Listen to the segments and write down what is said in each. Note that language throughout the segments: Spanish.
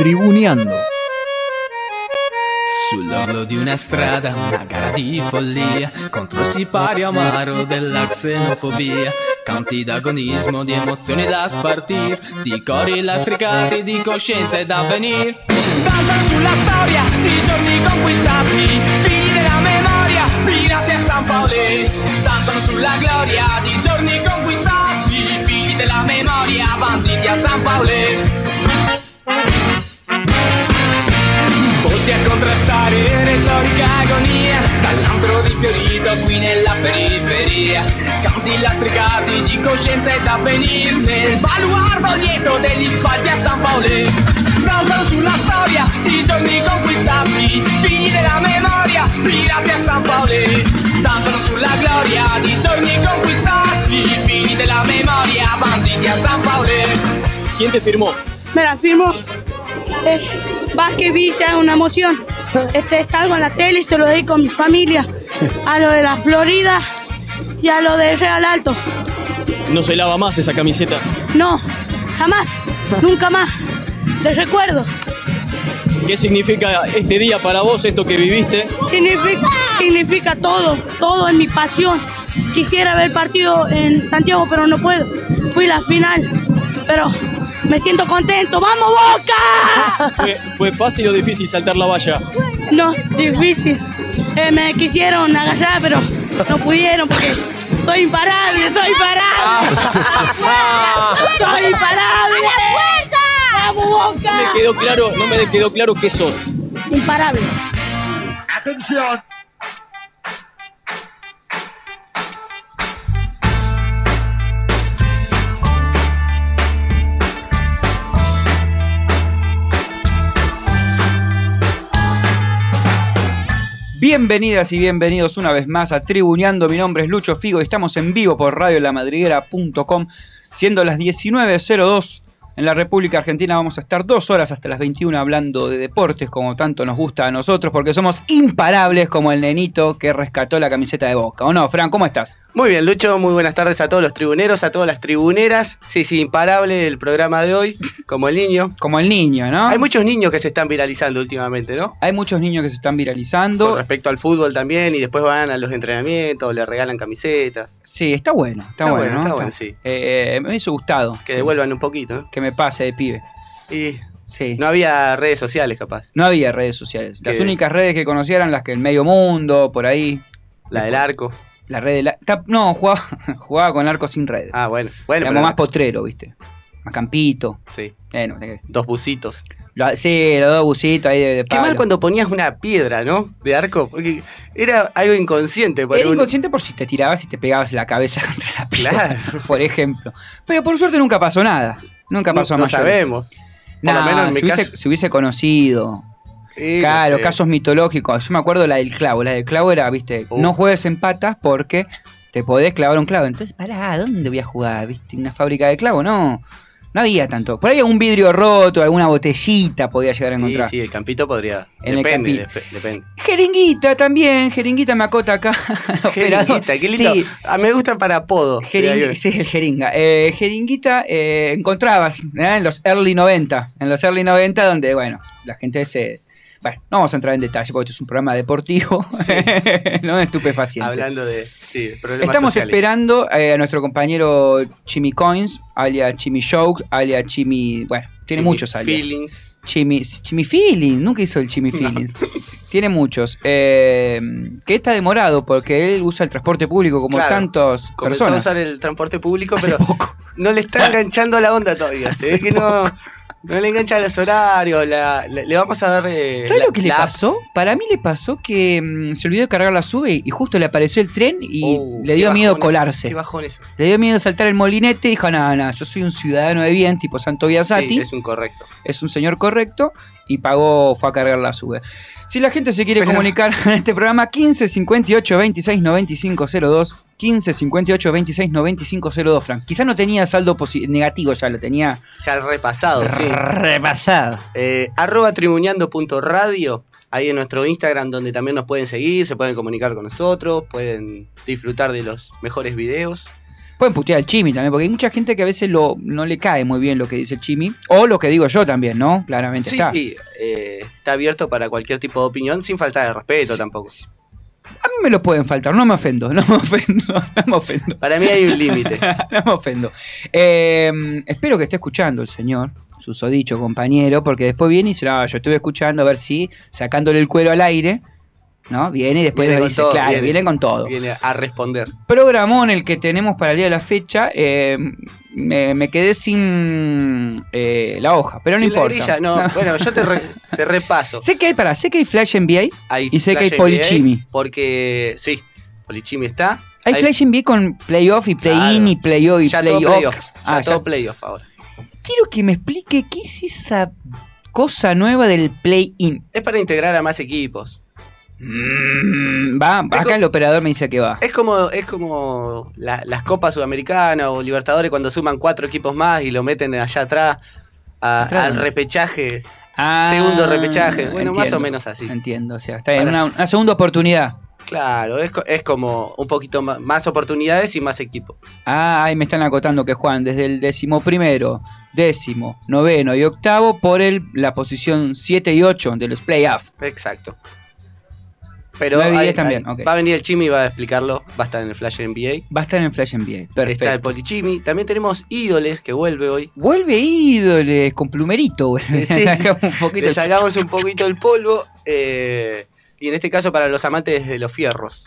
Tribuneando. Sull'orlo di una strada, una gara di follia contro il sipario amaro della xenofobia. Canti d'agonismo, di emozioni da spartir, di cori lastricati, di coscienza e d'avvenir. Danzano sulla storia di giorni conquistati, figli della memoria, pirati a San Paolo. Danzano sulla gloria di giorni conquistati, figli della memoria, banditi a San Paolo. A contrastare retorica agonia Dall'antro di Fiorito qui nella periferia. Canti lastricati di coscienza ed avvenir Nel baluardo lieto degli spalti a San Paolo Danzano sulla storia di giorni conquistati Figli della memoria, pirati a San Paolo Danzano sulla gloria di giorni conquistati Figli della memoria, banditi a San Paolo ¿Quién te firmó? Me la firmo. Eh, Vázquez Villa es una emoción. Este, salgo en la tele y se lo dedico a mi familia, a lo de la Florida y a lo de Real Alto. No se lava más esa camiseta. No, jamás, nunca más. De recuerdo. ¿Qué significa este día para vos, esto que viviste? Significa, significa todo, todo es mi pasión. Quisiera ver partido en Santiago, pero no puedo. Fui la final, pero me siento contento. ¡Vamos, Boca! ¿Fue, fue fácil o difícil saltar la valla? No, difícil. Eh, me quisieron agarrar, pero no pudieron porque soy imparable, soy imparable. soy imparable. ¡Vamos, No Boca! me quedó claro, no me quedó claro qué sos. Imparable. Bienvenidas y bienvenidos una vez más a Tribuneando. Mi nombre es Lucho Figo y estamos en vivo por radiolamadriguera.com. Siendo las 19.02 en la República Argentina, vamos a estar dos horas hasta las 21 hablando de deportes, como tanto nos gusta a nosotros, porque somos imparables como el nenito que rescató la camiseta de Boca. ¿O no, Fran? ¿Cómo estás? Muy bien, Lucho, muy buenas tardes a todos los tribuneros, a todas las tribuneras. Sí, sí, imparable el programa de hoy, como el niño. Como el niño, ¿no? Hay muchos niños que se están viralizando últimamente, ¿no? Hay muchos niños que se están viralizando. Con respecto al fútbol también, y después van a los entrenamientos, le regalan camisetas. Sí, está bueno, está, Está bueno, bueno, ¿no? está bueno, sí. Eh, me hubiese gustado Que devuelvan un poquito, que me pase de pibe. Y Sí. no había redes sociales, capaz. No había redes sociales. Las únicas redes que conocía eran las que el medio mundo, por ahí. La del arco. La red de la. ta- No, jugaba, jugaba con arco sin red. Ah, bueno. Bueno, Éramos más potrero, ¿viste? Más campito. Sí, Eh, no, dos bucitos. lo- sí, los dos busitos ahí de, de Qué palo. mal cuando ponías una piedra, ¿no? De arco, porque era algo inconsciente. Era inconsciente por si te tirabas y te pegabas la cabeza contra la piedra, Claro. por ejemplo. Pero por suerte nunca pasó nada. Nunca No, pasó a no mayores. sabemos. Por lo Nah, menos en mi si, hubiese, caso- si hubiese conocido. Sí, Claro, no sé. casos mitológicos. Yo me acuerdo la del clavo. La del clavo era, viste, Uh. no juegues en patas porque te podés clavar un clavo. Entonces, pará, ¿dónde voy a jugar? ¿Viste? ¿Una fábrica de clavo? No. No había tanto. Por ahí un vidrio roto, alguna botellita podía llegar a Sí, encontrar. sí, el campito podría. En el depende, campi- depende. Jeringuita también, jeringuita me acota acá. Jeringuita, qué lindo. Sí, Ah, me gusta para apodo. Jeringue- sí, el jeringa. Eh, jeringuita eh, encontrabas ¿eh? en los early 90. En los early 90 donde, bueno, la gente se... Bueno, no vamos a entrar en detalle porque esto es un programa deportivo, no estupefaciente. Hablando de sí, problemas Estamos sociales. esperando eh, a nuestro compañero Chimi Coins, alias Chimi Joke, alias Chimi... Bueno, tiene Jimmy muchos alias. Feelings. Chimi, Chimi Feelings, nunca hizo el Chimi Feelings. Tiene muchos. Eh, que está demorado porque él usa el transporte público como Claro, tantas Comenzó a personas. usar el transporte público, Hace pero poco. no le está enganchando la onda todavía. Se ve que no, no le engancha los horarios. la- la- le vamos a dar. eh, ¿Sabes lo que le pasó? Para mí le pasó que mm, se olvidó de cargar la sube y justo le apareció el tren y Oh, le dio miedo colarse. Qué bajón eso. Le dio miedo saltar el molinete y dijo, no, no, yo soy un ciudadano de bien, tipo Santo Biasati, Sí, es... es un correcto. un señor correcto y pagó, fue a cargar la sube. Si la gente se quiere Pero- comunicar en este programa, 15 58 26 95 02, 15 58 26 95 02, Frank. Quizás no tenía saldo negativo ya, lo tenía Ya repasado, sí. repasado. Eh, arroba tribuneando.radio. Ahí en nuestro Instagram, donde también nos pueden seguir, se pueden comunicar con nosotros, pueden disfrutar de los mejores videos. Pueden putear al Chimi también, porque hay mucha gente que a veces lo, no le cae muy bien lo que dice el Chimi. O lo que digo yo también, ¿no? Claramente Sí, está. sí, eh, está abierto para cualquier tipo de opinión sin falta de respeto tampoco. A mí me lo pueden faltar, no me ofendo, no me ofendo, no me ofendo. Para mí hay un límite. no me ofendo. Eh, espero que esté escuchando el señor, susodicho compañero, porque después viene y dice, no, yo estuve escuchando a ver si sacándole el cuero al aire, ¿no? Viene y después Viene dice, todo, claro, viene. viene, con todo. Viene a responder. Programón el que tenemos para el día de la fecha, eh, me, me quedé sin eh, la hoja, pero no Sin la importa. grilla, no, bueno, yo te, re- te repaso. Sé que hay, para, sé que hay Flash NBA, Hay y sé que hay Polichimi. Porque, sí, Polichimi está. Hay Flash NBA con playoff y play-in Claro. y playoff y ya todo playoff. playoffs. Ya Ah, todo ya. playoff ahora. Quiero que me explique qué es esa cosa nueva del play-in. Es para integrar a más equipos. Mm, va, acá el operador me dice que va. Es como, es como la- las Copas Sudamericanas o Libertadores cuando suman cuatro equipos más y lo meten allá atrás a- Atrás. al repechaje. Ah, segundo repechaje. Bueno, más o menos así. Entiendo, o sea, está bien, una, una segunda oportunidad. Claro, es, es como un poquito más, oportunidades y más equipo. Ah, ahí me están acotando que juegan desde el décimo primero, décimo, noveno y octavo por el, la posición 7 y 8 de los playoffs. Exacto. Pero hay- también, hay- va a venir el Chimi y va a explicarlo. Va a estar en el Flash NBA. Va a estar en Flash NBA. Está el Perfecto. Polichimi. También tenemos Ídoles que vuelve hoy. Vuelve ídoles con plumerito, sí. Sacamos un poquito. Le sacamos un poquito el polvo. eh, y en este caso para los amantes de los fierros.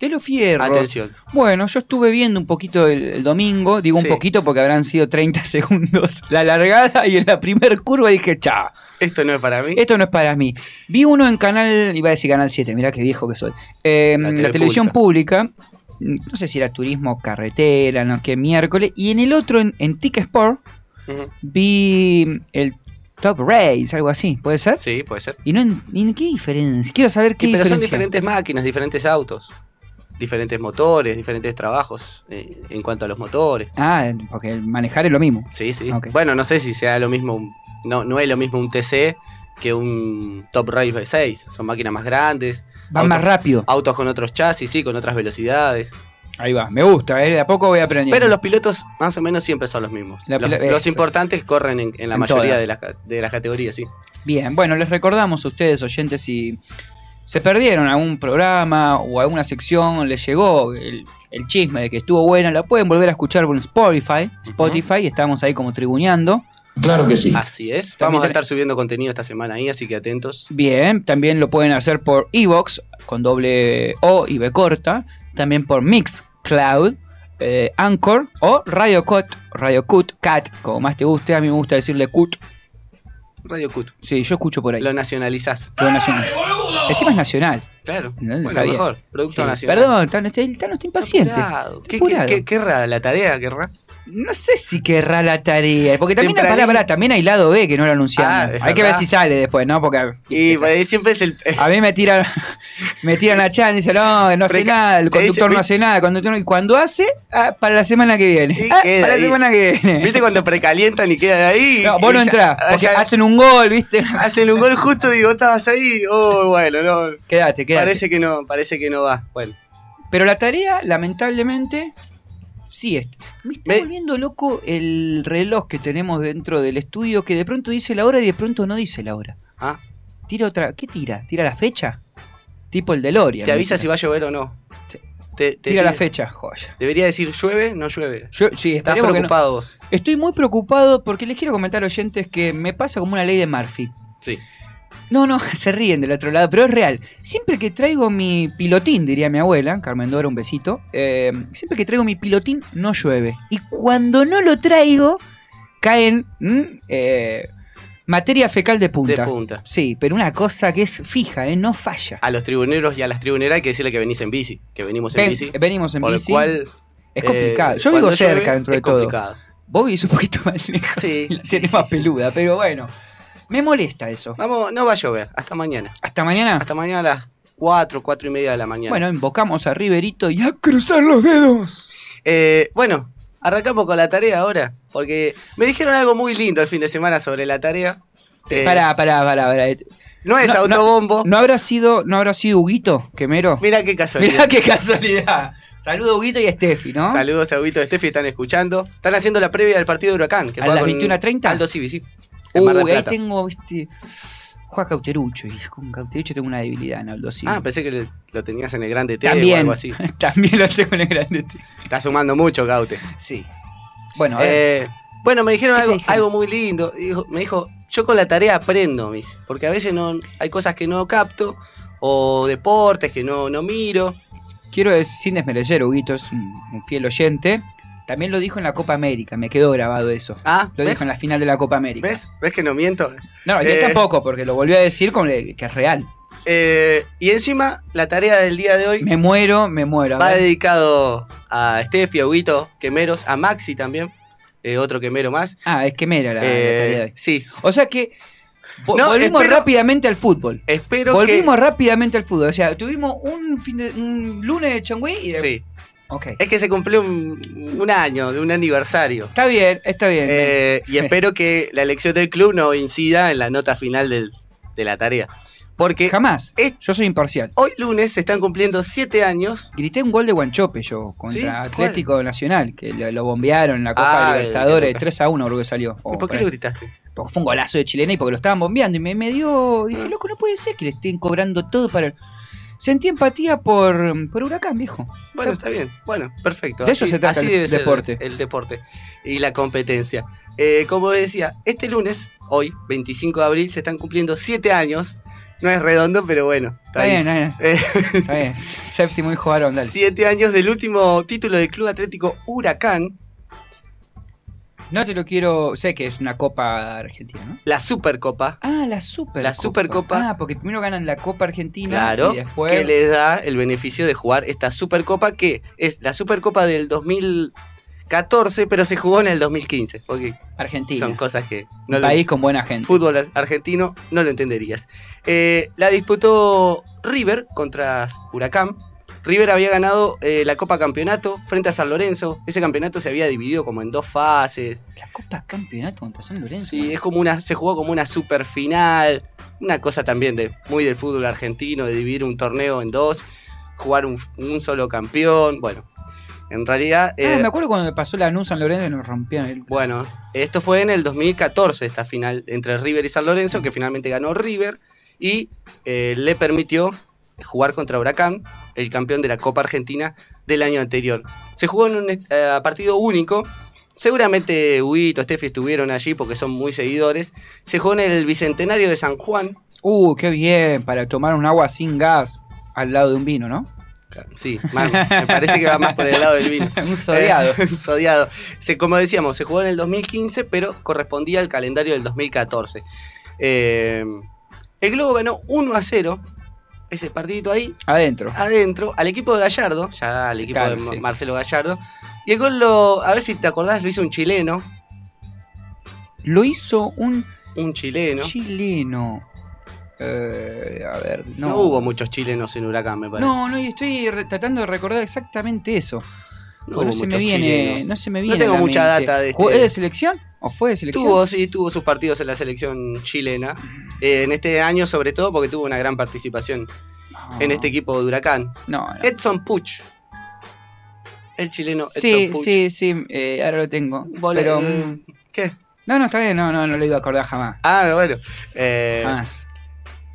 De los fierros. Atención. Bueno, yo estuve viendo un poquito el, el domingo, digo Sí. un poquito porque habrán sido 30 segundos la largada y en la primer curva dije, chao, Esto no es para mí. esto no es para mí. Vi uno en canal, iba a decir canal 7, mirá qué viejo que soy. Eh, La la, tele televisión pública, no sé si era turismo carretera, no qué miércoles, y en el otro, en, en Tic Sport, vi el Top Race, algo así, ¿puede ser? Sí, puede ser. Y no en, qué diferencia, quiero saber qué Sí, pero son diferentes máquinas, diferentes autos. Diferentes motores, diferentes trabajos eh, en cuanto a los motores. Ah, porque el manejar es lo mismo. Sí, sí. Bueno, no sé si sea lo mismo. un- No, no es lo mismo un TC que un Top Race V6. Son máquinas más grandes. Va autos- más rápido. Autos con otros chasis, sí, con otras velocidades. Ahí va, me gusta, ¿eh? de a poco voy aprendiendo. Pero los pilotos más o menos siempre son los mismos. La los, importantes corren en, en la En mayoría todas. de las, de las categorías, sí. Bien, bueno, les recordamos a ustedes, oyentes, si se perdieron algún programa o alguna sección, les llegó el, el chisme de que estuvo buena, la pueden volver a escuchar por Spotify. Spotify, estamos ahí como tribuneando. Claro que sí. Así es. También Vamos a estar subiendo contenido esta semana ahí, así que atentos. Bien, también lo pueden hacer por Evox, con doble O y B corta. También por Mixcloud, eh, Anchor o Radio Cut, Radio Cut, Cat, como más te guste. A mí me gusta decirle Cut. Radio Cut. Sí, yo escucho por ahí. Lo nacionalizás. Lo nacional. Encima es nacional. Claro. No, Bueno, está bien. mejor. Producto Sí, nacional. Perdón, Tano, está, está impaciente. Apurado. ¿Qué, qué, qué- querrá la tarea? ¿Querrá? No sé si querrá la tarea. Porque también la Tempranito. palabra, también hay lado B que no lo anunciamos. Ah, hay que ver si sale después, ¿no? Porque Y por ahí siempre es el. a mí me tiran, me tiran la chat y dicen, no, no hace Preca- nada, el dice, conductor no hace nada, conductor y cuando hace, ah, para la semana que viene. Y Ah, para la semana que viene. ¿Viste cuando precalientan y queda de ahí? No, vos Y no entrás, porque hacen un gol, ¿viste? hacen un gol justo, digo, estabas ahí. Oh, bueno, no. Quédate, quédate. Parece que no, parece que no va. Bueno. Pero la tarea, lamentablemente, sí. Me está Me- volviendo loco el reloj que tenemos dentro del estudio que de pronto dice la hora y de pronto no dice la hora. Ah, Tira otra. ¿Qué tira? ¿Tira la fecha? Tipo el DeLorean. te avisa si va a llover o no. Te, te Tira la fecha, joya. Debería decir llueve, no llueve. Yo, sí, Estás no. preocupado vos. Estoy muy preocupado porque les quiero comentar, oyentes, que me pasa como una ley de Murphy. Sí. No, no, se ríen del otro lado, pero es real. Siempre que traigo mi pilotín, diría mi abuela, Carmen Dora, un besito. eh, siempre que traigo mi pilotín, no llueve. Y cuando no lo traigo, caen mm, eh, materia fecal de punta. De punta. Sí, pero una cosa que es fija, ¿eh? no falla. A los tribuneros y a las tribuneras hay que decirle que venís en bici. Que venimos en Ven- bici. venimos en por bici. lo cual. es complicado. Yo vivo cerca llueve, dentro de es todo. complicado. Vos vivís un poquito más lejos. Sí, la tenés sí, más sí. peluda, pero bueno. Me molesta eso. Vamos, no va a llover. Hasta mañana. Hasta mañana. Hasta mañana a las 4, 4 y media de la mañana. Bueno, invocamos a Riverito y a cruzar los dedos. Eh, bueno, arrancamos con la tarea ahora. Porque me dijeron algo muy lindo el fin de semana sobre la tarea. Eh, Pará, pará, pará, pará. No es no, autobombo. ¿No habrá sido, no habrá sido Huguito, Quemero? Mira qué casualidad. Mirá qué casualidad. Saludos, Huguito y Steffi, ¿no? Saludos a Huguito y Steffi, están escuchando. Están haciendo la previa del partido de Huracán. Que ¿A las con 21:30? Aldo Civi, sí. En Mar del Uh, ahí Plata. tengo, viste. Juega Cauterucho, y con Cauterucho tengo una debilidad en Aldo Civi. Ah, pensé que le- lo tenías en el Grande T o También, algo así. también lo tengo en el grande. T. Está sumando mucho, Gaute. Sí. Bueno, a ver. Eh, bueno, me dijeron ¿Qué te algo, dijeron? algo muy lindo. Dijo- me dijo, yo con la tarea aprendo, mis, porque a veces no hay cosas que no capto, o deportes que no, no miro. quiero decir, sin desmerecer, Huguito es un, un fiel oyente. También lo dijo en la Copa América, me quedó grabado eso. Ah, Lo ¿ves? dijo en la final de la Copa América. ¿Ves? ¿Ves que no miento? No, yo Eh. tampoco, porque lo volvió a decir le- que es real. Eh, y encima, la tarea del día de hoy Me muero, me muero. va dedicado a Steffi, a Huguito, Quemeros, a Maxi también, eh, otro quemero más. Ah, es que mera la, la tarea de hoy. sí, O sea que No, volvimos espero- rápidamente al fútbol. espero Volvimos rápidamente al fútbol. O sea, tuvimos un, fin de- un lunes de Changüí y que... de... Sí, Es que se cumplió un, un año, de un aniversario. Está bien, está bien. Eh, y espero que la elección del club no incida en la nota final del- de la tarea. Porque Jamás. es- Yo soy imparcial. hoy lunes se están cumpliendo siete años. Grité un gol de Guanchope yo contra ¿Sí? Atlético Nacional, que lo, lo bombearon en la Copa Ah, el- Libertadores el- 3 a 1 creo que salió. ¿Y O por qué por lo gritaste? Porque fue un golazo de chilena y porque lo estaban bombeando. Y me, me dio. Dije, loco, no puede ser que le estén cobrando todo para. Sentí empatía por, por Huracán, viejo. Bueno, está bien. Bueno, perfecto. De eso se trata el debe ser deporte. el deporte y la competencia. Eh, como decía, este lunes, hoy, 25 de abril, se están cumpliendo siete años. No es redondo, pero bueno. Está bien, está bien. Eh, Está bien. Séptimo hijo varón, dale. siete años del último título del Club Atlético Huracán, No te lo quiero. Sé que es una Copa Argentina, ¿no? la Supercopa. Ah, la Super. La Supercopa. Ah, porque primero ganan la Copa Argentina. Claro, Y después. que les da el beneficio de jugar esta Supercopa, que es la Supercopa del 2014, pero se jugó en el 2015. Porque Argentina. son cosas que no lo- país con buena gente. fútbol ar- argentino no lo entenderías. Eh, la disputó River contra Huracán. River había ganado eh, la Copa Campeonato frente a San Lorenzo. Ese campeonato se había dividido como en dos fases. La Copa Campeonato contra San Lorenzo. Sí, es como una, se jugó como una super final. Una cosa también de muy del fútbol argentino, de dividir un torneo en dos, jugar un, un solo campeón. Bueno, en realidad. Ah, eh, me acuerdo cuando pasó la NU San Lorenzo y nos rompieron el. bueno, esto fue en el 2014, esta final entre River y San Lorenzo, que finalmente ganó River y eh, le permitió jugar contra Huracán, el campeón de la Copa Argentina del año anterior. Se jugó en un eh, partido único. Seguramente Huguito, Steffi estuvieron allí porque son muy seguidores. Se jugó en el Bicentenario de San Juan. Uh, qué bien, para tomar un agua sin gas al lado de un vino, ¿no? Sí, me parece que va más por el lado del vino. un sodiado. Eh, sodiado. Se, como decíamos, se jugó en el 2015, pero correspondía al calendario del 2014. Eh, el Globo ganó 1 a 0 ese partidito ahí, Adentro. adentro, al equipo de Gallardo, ya al equipo Claro, de sí. Marcelo Gallardo. Y el gol lo, a ver si te acordás, lo hizo un chileno. Lo hizo un Un chileno. chileno. Eh, a ver, no. No. hubo muchos chilenos en Huracán, me parece. No, no, y estoy tratando de recordar exactamente eso. No no, se me viene, no se me No viene. tengo a la mucha mente. data de ¿Jugó- este- ¿Es de selección? ¿O fue de selección? Tuvo, sí, tuvo sus partidos en la selección chilena. Eh, en este año, sobre todo, porque tuvo una gran participación No. en este equipo de Huracán. No, no. Edson Puch. El chileno Edson Sí, Puch. sí, sí, eh, ahora lo tengo. Pero. eh, mm, ¿Qué? No, no, está bien, no, no, no lo iba a acordar jamás. Ah, bueno. Eh, Jamás.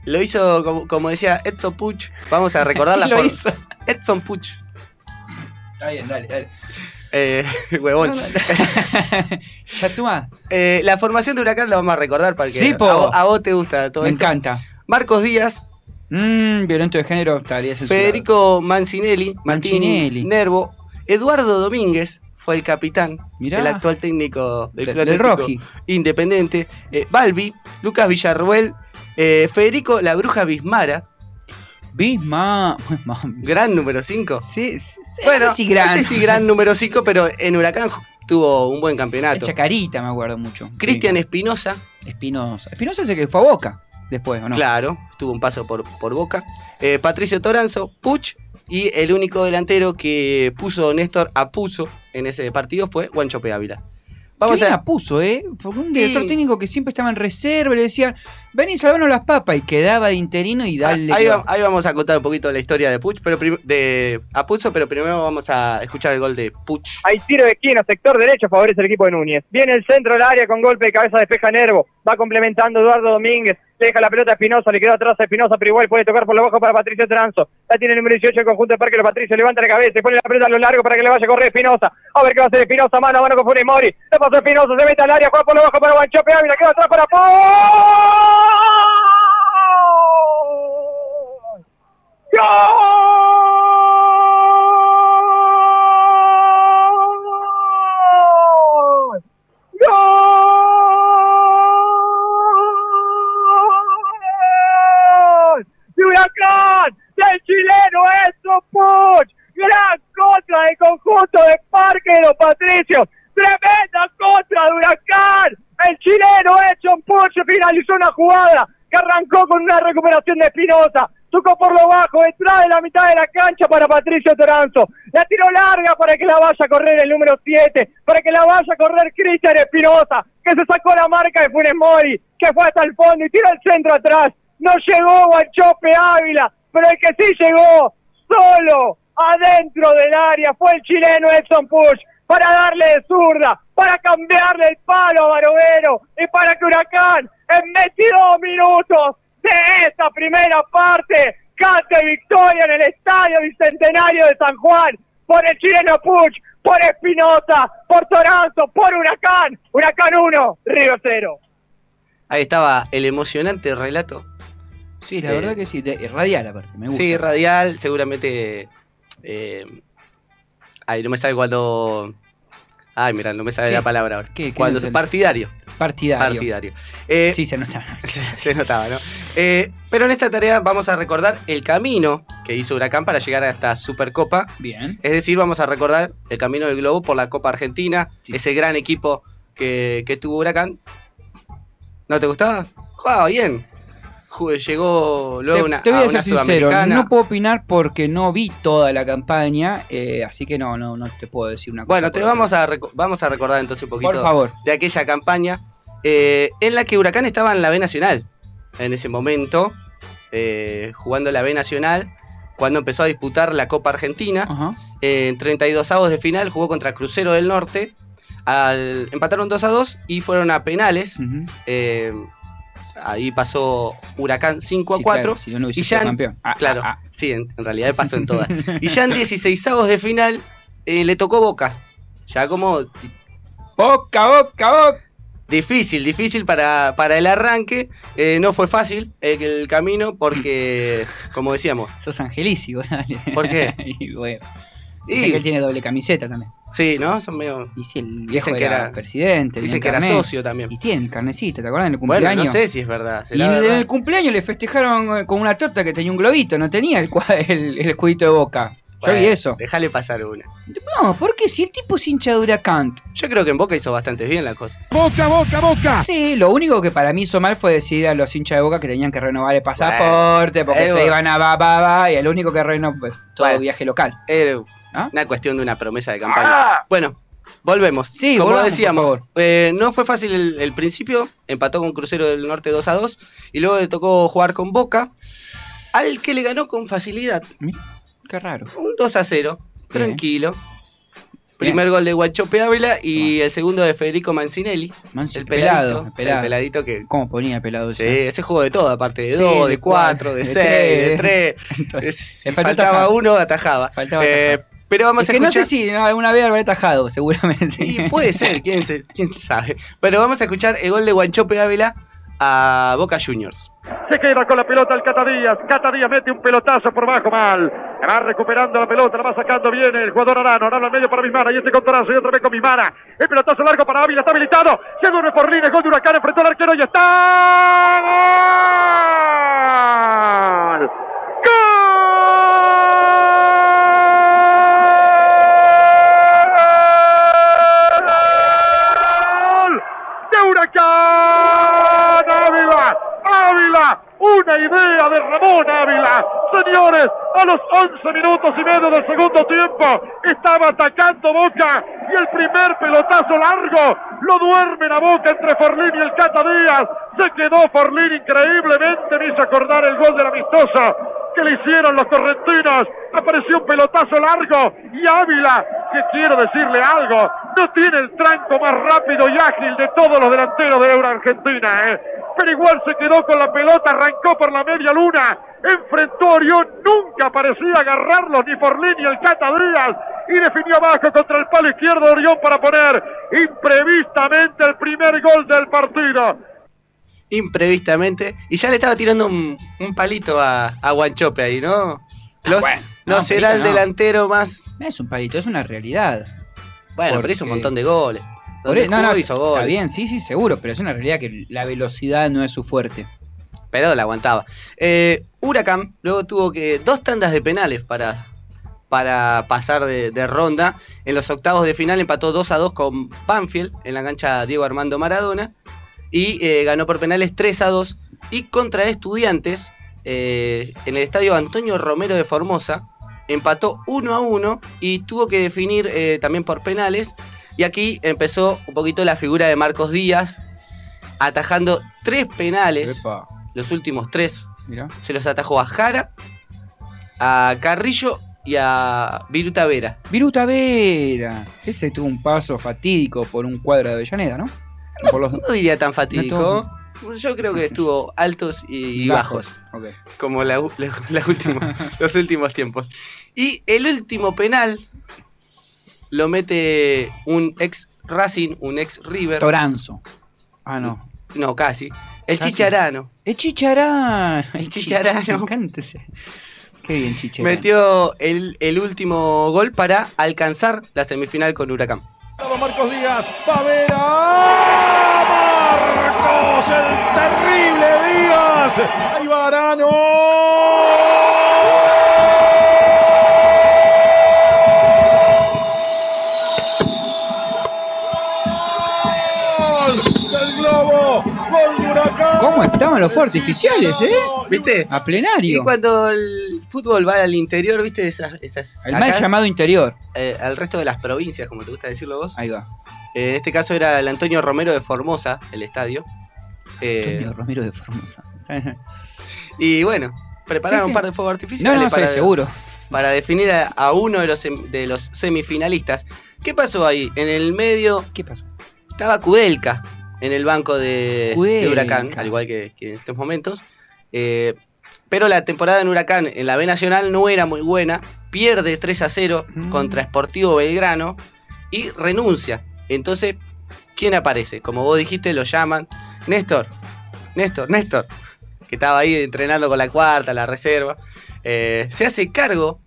lo hizo, como, como decía Edson Puch. Vamos a recordar la lo hizo? Edson Puch. Está bien, dale, dale. Eh, huevón. Eh, la formación de Huracán la vamos a recordar para que Sí, a, vos, a vos te gusta todo Me esto. encanta. Marcos Díaz, Mmm, violento de género, estaría. Federico Mancinelli, Martín Mancinelli. Nervo, Eduardo Domínguez fue el capitán, Mirá. el actual técnico del, Del- Club del Roji. Independiente, eh, Balbi, Lucas Villarruel, eh, Federico La Bruja Bismara, Bisma. gran número 5. Sí, sí, sí, Bueno, no sé si gran. no sé si gran número 5, pero en Huracán tuvo un buen campeonato. Chacarita, me acuerdo mucho. Cristian Sí. Espinosa, Espinosa. Espinosa es el que fue a Boca después, ¿o no? claro, tuvo un paso por, por Boca. Eh, Patricio Toranzo, Puch, y el único delantero que puso Néstor a Puso en ese partido fue Guanchope Ávila. Vamos a, puso, ¿eh? Porque un director Y- técnico que siempre estaba en reserva y le decían, vení, salvanos las papas. Y quedaba de interino y dale. Ah, ahí, va- vamos a contar un poquito la historia de Puch, pero de Apuzzo, pero primero vamos a escuchar el gol de Puch. Hay tiro de esquina, sector derecho, favorece el equipo de Núñez. Viene el centro del área con golpe de cabeza, despeja Nervo. Va complementando Eduardo Domínguez. Le deja la pelota a Espinosa, le quedó atrás a Espinosa, pero igual puede tocar por lo bajo para Patricio Tranzo. La tiene el número 18 del conjunto de Parque. Lo Patricio levanta la cabeza y pone la pelota a lo largo para que le vaya a correr Espinosa. A ver qué va a hacer Espinosa, mano a mano con Funes Mori. Le pasó Espinosa, se mete al área, juega por lo bajo para Guanchope Ávila, queda atrás para Paul. ¡Gol! ¡Gol! ¡De Huracán! ¡Del chileno Enzo Puch! ¡Gran contra del conjunto de Parque de los Patricios! ¡Tremenda contra de Huracán! El chileno Edson Puch finalizó una jugada que arrancó con una recuperación de Espinosa. Tocó por lo bajo, detrás de la mitad de la cancha para Patricio Toranzo. La tiró larga para que la vaya a correr el número 7, para que la vaya a correr Cristian Espinosa, que se sacó la marca de Funes Mori, que fue hasta el fondo y tiró el centro atrás. No llegó Guanchope Ávila, pero el que sí llegó, solo, adentro del área, fue el chileno Edson Push, para darle de zurda, para cambiarle el palo a Barovero y para que Huracán en 22 minutos de esta primera parte cante victoria en el Estadio Bicentenario de San Juan por el chileno Puch, por Espinosa, por Toranzo, por Huracán. Huracán 1, Río 0. Ahí estaba el emocionante relato. Sí, la Eh, verdad que sí. de- radial aparte, me gusta. Sí, radial, seguramente. eh, ay, no me sale cuando. Ay, mira, no me sale ¿Qué? la palabra ahora. ¿Qué? ¿Qué Cuando sale? partidario. Partidario. Partidario. Eh, Sí, se nota. se, se notaba, ¿no? Eh, pero en esta tarea vamos a recordar el camino que hizo Huracán para llegar a esta Supercopa. Bien. Es decir, vamos a recordar el camino del globo por la Copa Argentina, Sí. ese gran equipo que, que tuvo Huracán. ¿No te gustaba? Jugaba bien. Llegó luego te, una, te voy a, una ser sincero, no puedo opinar porque no vi toda la campaña, eh, así que no, no, no te puedo decir una cosa. Bueno, te vamos a, vamos a recordar entonces un poquito Por favor. de aquella campaña eh, en la que Huracán estaba en la B Nacional. En ese momento, eh, jugando la B Nacional, cuando empezó a disputar la Copa Argentina. Ajá. Eh, en 32 avos de final jugó contra Crucero del Norte. Al, empataron 2 a 2 y fueron a penales. Ahí pasó Huracán 5 a Sí, 4. claro, si no, y ya en- campeón. Ah, claro, ah, sí, en, en realidad pasó en todas. y ya en 16 avos de final eh, le tocó Boca. Ya como ah. Boca, boca, boca. Difícil, difícil para, para el arranque. Eh, no fue fácil eh, el camino porque, como decíamos, Sos angelísimo, dale. ¿Por qué? y bueno, y, dice que él tiene doble camiseta también. sí, ¿no? Son medio. Y sí, el viejo Dicen que era, era- presidente. Dicen que era socio también. Y tiene carnecita, ¿te acuerdas? En el Bueno, cumpleaños. no sé si es verdad. Y en el, verdad. en el cumpleaños le festejaron eh, con una torta que tenía un globito, no tenía el, el, el escudito de boca. Yo vi eso. Déjale pasar una. No, ¿por qué? Si el tipo es hincha de Huracán. Yo creo que en Boca hizo bastante bien la cosa. Sí, lo único que para mí hizo mal fue decir a los hinchas de Boca que tenían que renovar el pasaporte porque eh, se bueno. iban a ba, ba, ba, y el único que renovó pues, todo Bueno. viaje local. Era ¿Ah? una cuestión de una promesa de campaña. Bueno, volvemos. Sí, como volvamos, decíamos, eh, no fue fácil el, el principio. Empató con Crucero del Norte 2 a 2 y luego le tocó jugar con Boca, al que le ganó con facilidad. Qué raro. Un 2 a 0, tranquilo. Primer gol de Guachope Ávila y el segundo de Federico Mancinelli. Manso- El pelado, peladito. el pelado. El peladito que. ¿Cómo ponía pelado Sí, ese? ese juego de todo, aparte de Sí, 2, de de 4, de cuatro, 6, de de tres. 3. Entonces, Si faltaba uno, atajaba. Faltaba Eh. Pero vamos Es a que no escuchar. sé si no, alguna vez habrá tajado, seguramente. Y puede ser, quién, se- quién sabe. Pero vamos a escuchar el gol de Guanchope Ávila a Boca Juniors. Se queda con la pelota el Catadías. Catadías mete un pelotazo por bajo mal. Va recuperando la pelota, la va sacando bien el jugador Arano. Arano al medio para Mismara. Y este con Torazo y otra vez con Mismara. El pelotazo largo para Ávila. Está habilitado. Se duerme por línea. Gol de Huracán. Enfrentó al arquero y está. ¡Gol! De Ramón Ávila. Señores, a los 11 minutos y medio del segundo tiempo estaba atacando Boca y el primer pelotazo largo lo duerme la Boca entre Forlín y el Cata Díaz. Se quedó Forlín increíblemente, me hizo acordar el gol del amistoso que le hicieron los correntinos. Apareció un pelotazo largo y Ávila, que quiero decirle algo, no tiene el tranco más rápido y ágil de todos los delanteros de Euro Argentina, ¿eh? pero igual se quedó con la pelota, arrancó por la media luna, enfrentó a Orión, nunca parecía agarrarlos ni Forlín ni el Cata Díaz y definió abajo contra el palo izquierdo de Orión para poner imprevistamente el primer gol del partido imprevistamente. Y ya le estaba tirando un, un palito a, a Guanchope ahí, ¿no? Los- bueno. No, No, será el no. delantero más. No es un palito, es una realidad. Bueno, pero Porque- hizo un montón de goles. Donde no, no, hizo está goles. bien, sí, sí, seguro, pero es una realidad que la velocidad no es su fuerte. Pero la aguantaba. Eh, Huracán luego tuvo que dos tandas de penales para, para pasar de, de ronda. En los octavos de final empató 2 a 2 con Banfield en la cancha Diego Armando Maradona. Y eh, ganó por penales 3 a 2. Y contra Estudiantes, eh, en el estadio Antonio Romero de Formosa, empató 1 a 1 y tuvo que definir eh, también por penales. Y aquí empezó un poquito la figura de Marcos Díaz, atajando tres penales Epa, los últimos tres mirá. se los atajó a Jara, a Carrillo y a Viruta Vera. Viruta Vera. Ese tuvo un paso fatídico por un cuadro de Avellaneda, ¿no? Por los No diría tan fatídico. No Yo creo que estuvo altos y, bajos, Ok. como la, la- la última- los últimos tiempos. Y el último penal lo mete un ex Racing, un ex River. Toranzo. Ah, no. No, casi. El Casi. Chicharano. El Chicharán. El Chicharano. Me encanta ese. Qué bien, Chicharán. Metió el, el último gol para alcanzar la semifinal con Huracán. Marcos Díaz, Pavera, Marcos, el terrible Díaz, ahí va Arano. Gol del globo, gol de Huracán. ¿Cómo estaban los fuegos artificiales, eh? ¿Viste? A Y plenario. cuando el fútbol va al interior, ¿viste? Esas, esas El mal acá, llamado interior. eh, al resto de las provincias, como te gusta decirlo vos. Ahí va. Eh, en este caso era el Antonio Romero de Formosa, el estadio. Eh, Antonio Romero de Formosa. y bueno, prepararon Sí, sí. un par de fuegos No, artificiales no, para, sé, seguro. para definir a, a uno de los, sem- de los semifinalistas. ¿Qué pasó ahí? En el medio ¿Qué pasó? estaba Kudelka en el banco de. Huracán, al igual que, que en estos momentos. Eh, pero la temporada en Huracán en la B Nacional no era muy buena. Pierde 3 a 0 Mm. contra Sportivo Belgrano y renuncia. Entonces, ¿quién aparece? Como vos dijiste, lo llaman Néstor. Néstor, Néstor. Que estaba ahí entrenando con la cuarta, la reserva. Eh, se hace cargo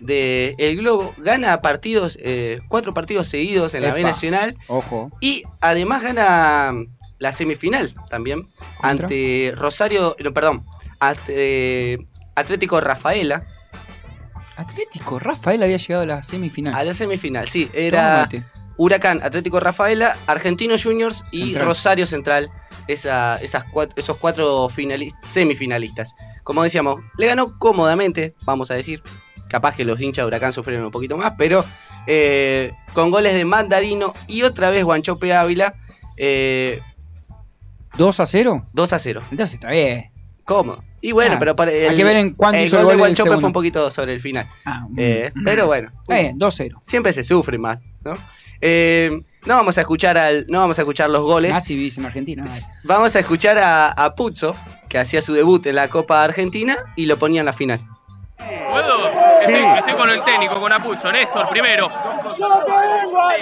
de el Globo. Gana partidos, eh, cuatro partidos seguidos en la B. Nacional. Ojo. Y además gana la semifinal también ¿Contra? ante Rosario, no, perdón, ante Atlético Rafaela Atlético, Rafael había llegado a la semifinal. a la semifinal. Sí, era Tómate. Huracán, Atlético Rafaela, Argentinos Juniors y Central. Rosario Central. Esa, esas esos cuatro finali- semifinalistas. Como decíamos, le ganó cómodamente, vamos a decir. Capaz que los hinchas de Huracán sufrieron un poquito más, pero eh, con goles de Mandarino y otra vez Guanchope Ávila, eh, 2 a 0. 2 a 0. Entonces está bien. Cómodo. Y bueno, Ah, pero para el, hay que ver en cuánto el hizo gol el de gol Guanchope fue un poquito sobre el final. Ah, Eh, mm. pero bueno, Está bien, 2 0. siempre se sufre más, ¿no? Eh, no vamos a escuchar al, no vamos a escuchar los goles. Más si vivís en Argentina. dale. Vamos a escuchar a, a Puzzo, que hacía su debut en la Copa Argentina y lo ponía en la final. ¿Puedo? Estoy, estoy con el técnico, con Apuzzo. Néstor, primero.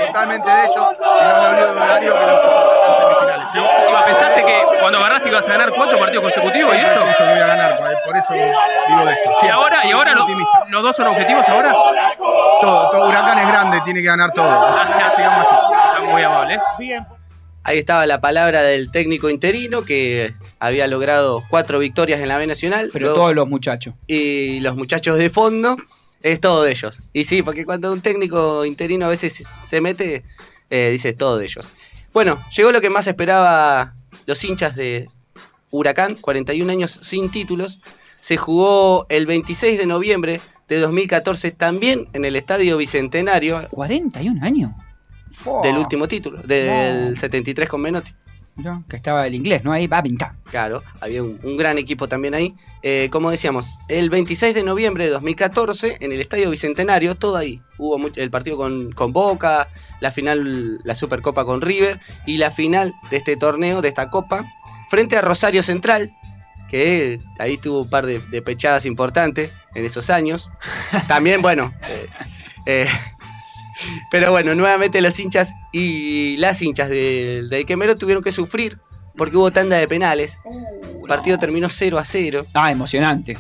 totalmente de ellos y no me olvido de Darío que lo puso en semifinales. ¿sí? Iba, ¿Pensaste que cuando agarraste ibas a ganar cuatro partidos consecutivos y esto? Eso voy a ganar, por- por eso digo de esto. ¿Y Siempre. ahora, y ahora lo- los dos son objetivos ahora? Todo, todo Huracán es grande, tiene que ganar todo. Gracias. Sigamos así. Está muy amable. Ahí estaba la palabra del técnico interino que había logrado cuatro victorias en la B Nacional. Pero luego- todos los muchachos. y los muchachos de fondo es todo de ellos. Y sí, porque cuando un técnico interino a veces se mete, eh, dice todo de ellos. Bueno, llegó lo que más esperaba los hinchas de, Huracán, 41 años sin títulos. Se jugó el 26 de noviembre de 2014 también en el Estadio Bicentenario 41 años. Del último título, del No. 73 con Menotti. Que estaba el inglés, ¿no? Ahí va a pintar. Claro, había un, un gran equipo también ahí. Eh, como decíamos, el 26 de noviembre de 2014, en el Estadio Bicentenario, todo ahí. Hubo mu- el partido con, con Boca, la final, la Supercopa con River y la final de este torneo, de esta copa, frente a Rosario Central, que ahí tuvo un par de, de pechadas importantes en esos años. También, bueno, eh, eh, pero bueno, nuevamente los hinchas y las hinchas del, del Quemero tuvieron que sufrir porque hubo tanda de penales. El partido terminó 0 a 0. Ah, emocionante.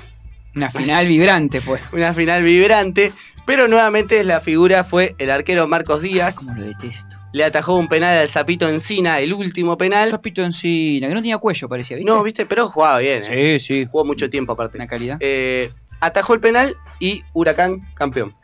Una final vibrante fue. Una final vibrante. Pero nuevamente la figura fue el arquero Marcos Díaz. Como lo detesto. Le atajó un penal al Zapito Encina, el último penal. Zapito Encina, que no tenía cuello, parecía, ¿viste? No, viste, pero jugaba bien. eh. Sí, sí. Jugó mucho tiempo aparte. Una calidad. Eh, atajó el penal y Huracán campeón.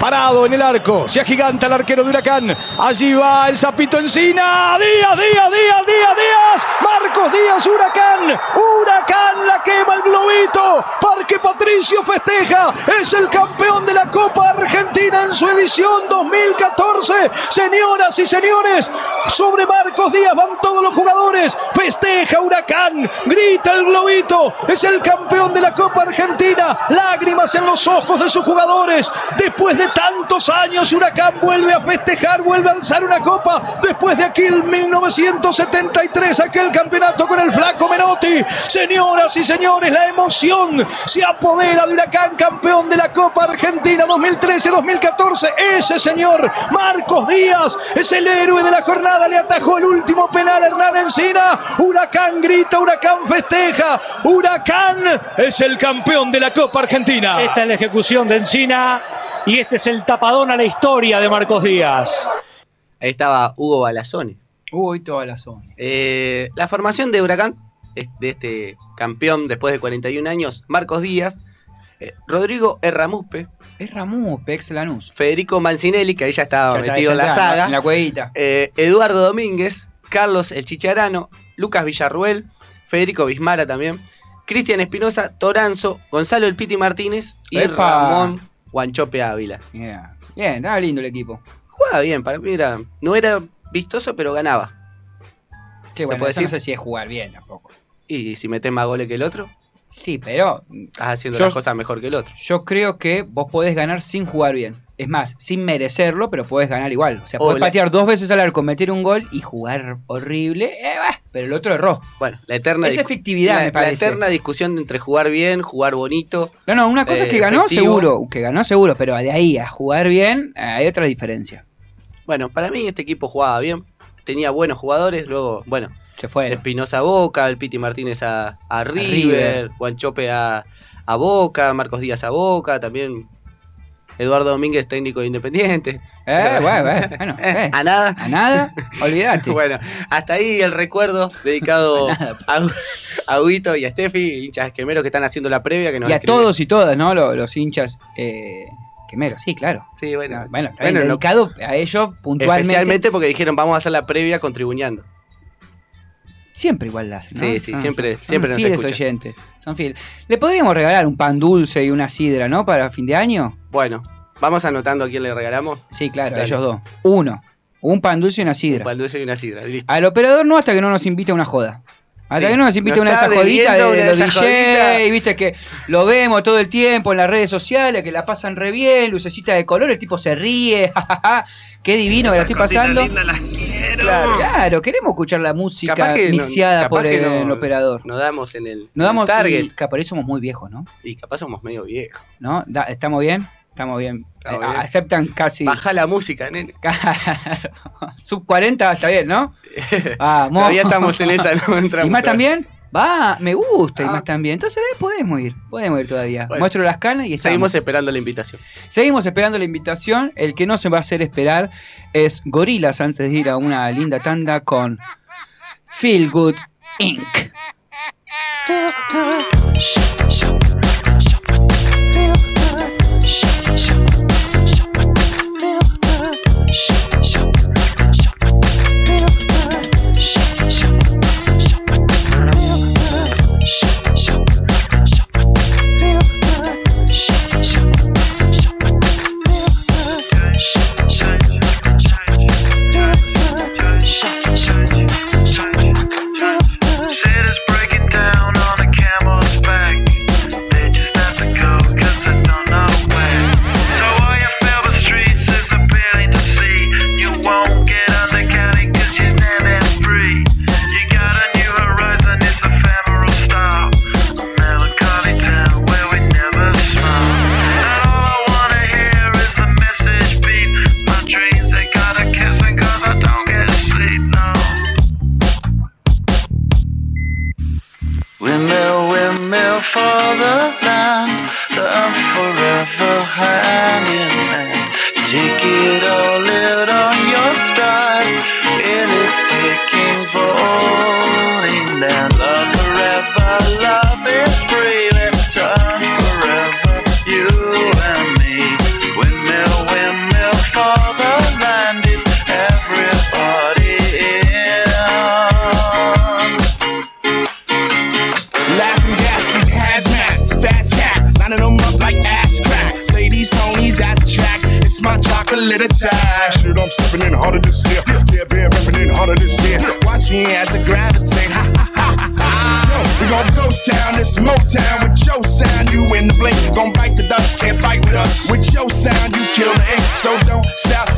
Parado en el arco, se agiganta el arquero de Huracán. Allí va el Zapito Encina. Díaz, Díaz, Díaz, Díaz, Díaz. Marcos Díaz, Huracán. Huracán la quema el globito. Parque Patricio festeja. Es el campeón de la Copa Argentina en su edición 2014. Señoras y señores, sobre Marcos Díaz van todos los jugadores. Festeja Huracán. Grita el globito. Es el campeón de la Copa Argentina. Lágrimas en los ojos de sus jugadores. Después de tantos años, Huracán vuelve a festejar, vuelve a alzar una copa. Después de aquel 1973, aquel campeonato con el flaco Menotti. Señoras y señores, la emoción se apodera de Huracán, campeón de la Copa Argentina 2013-2014. Ese señor, Marcos Díaz, es el héroe de la jornada. Le atajó el último penal a Hernán Encina. Huracán grita, Huracán festeja. Huracán es el campeón de la Copa Argentina. Esta es la ejecución de Encina y este es el tapadón a la historia de Marcos Díaz. Ahí estaba Hugo Balazone. Uy, toda la zona. Eh, la formación de Huracán, es- de este campeón después de 41 años, Marcos Díaz, eh, Rodrigo Erramuspe, Es Ramú, Pex Lanús. Federico Mancinelli, que ahí ya estaba Ya metido en la saga, En la cuevita. eh, Eduardo Domínguez, Carlos El Chicharano, Lucas Villarruel, Federico Bismara también, Cristian Espinosa, Toranzo, Gonzalo El Piti Martínez y Epa. Ramón Guanchope Ávila. Yeah. Bien, estaba lindo el equipo. Jugaba bien, para mí era, no era vistoso, pero ganaba. Sí, ¿Se bueno, puede eso decir? no sé si es jugar bien tampoco. Y si metes más goles que el otro, Sí, pero estás haciendo Yo- las cosas mejor que el otro. yo creo que vos podés ganar sin jugar bien. Es más, sin merecerlo, pero podés ganar igual. O sea, la- patear dos veces al arco, meter un gol y jugar horrible. eh, bah, pero el otro erró. Bueno, la eterna, Es discu- efectividad, la, me la parece. eterna discusión entre jugar bien, jugar bonito. No, no, una cosa Eh, es que ganó efectivo. seguro, que ganó seguro, pero de ahí a jugar bien eh, hay otra diferencia. Bueno, para mí este equipo jugaba bien, tenía buenos jugadores, luego, bueno, Se fue. Espinosa a Boca, el Piti Martínez a, a River, River. Guanchope a, a Boca, Marcos Díaz a Boca, también Eduardo Domínguez técnico de Independiente. Eh, bueno, bueno, bueno, eh. A nada. A nada, olvídate. Bueno, hasta ahí el recuerdo dedicado a, a Huito y a Steffi, hinchas quemeros que están haciendo la previa. Que nos y a escriben. todos y todas, ¿no? Los, los hinchas eh, quemeros, sí, claro. Sí, bueno. Bueno, está Bueno, bien, no- dedicado a ellos puntualmente. Especialmente porque dijeron vamos a hacer la previa contribuyendo. Siempre igual la hacen, ¿no? Sí, sí, Son- siempre- son siempre nos fieles escuchan. oyentes. Son fieles. Le podríamos regalar un pan dulce y una sidra, ¿no? Para fin de año. Bueno, vamos anotando a quién le regalamos. Sí, claro, a ellos dos. Uno. Un pan dulce y una sidra. Un pan dulce y una sidra. Listo. Al operador no hasta que no nos invite a una joda. Hasta Sí. que no nos invite a Nos una de esas joditas de, los DJ, viste que lo vemos todo el tiempo en las redes sociales, que la pasan re bien, lucecita de color, el tipo se ríe, jajaja, qué divino que la estoy pasando. Claro. Claro, queremos escuchar la música no- mixeada por el, no- el operador. Nos damos en el, Nos damos en el target. y capaz somos muy viejos, ¿no? Y, capaz somos medio viejos. ¿No? Da- ¿Estamos bien? Estamos bien. Estamos Eh, bien. Aceptan casi. Baja la música, nene. Claro. Sub 40 está bien, ¿no? Vamos. Todavía estamos en esa, no entramos ¿Y más también? Va, me gusta y Ah. más también. Entonces, ¿ves? podemos ir. Podemos ir todavía. Bueno. Muestro las canas y estamos. Seguimos esperando la invitación. Seguimos esperando la invitación. El que no se va a hacer esperar es Gorilas antes de ir a una linda tanda con Feel Good Inc. I'm stepping in harder this year. Yeah, bear repping in harder this year. Watch me as I gravitate. Ha ha ha ha. We gon' ghost town, this Motown with your sound. You in the blink, gon' bite the dust, can't fight with us. With your sound, you kill the ink. So don't stop,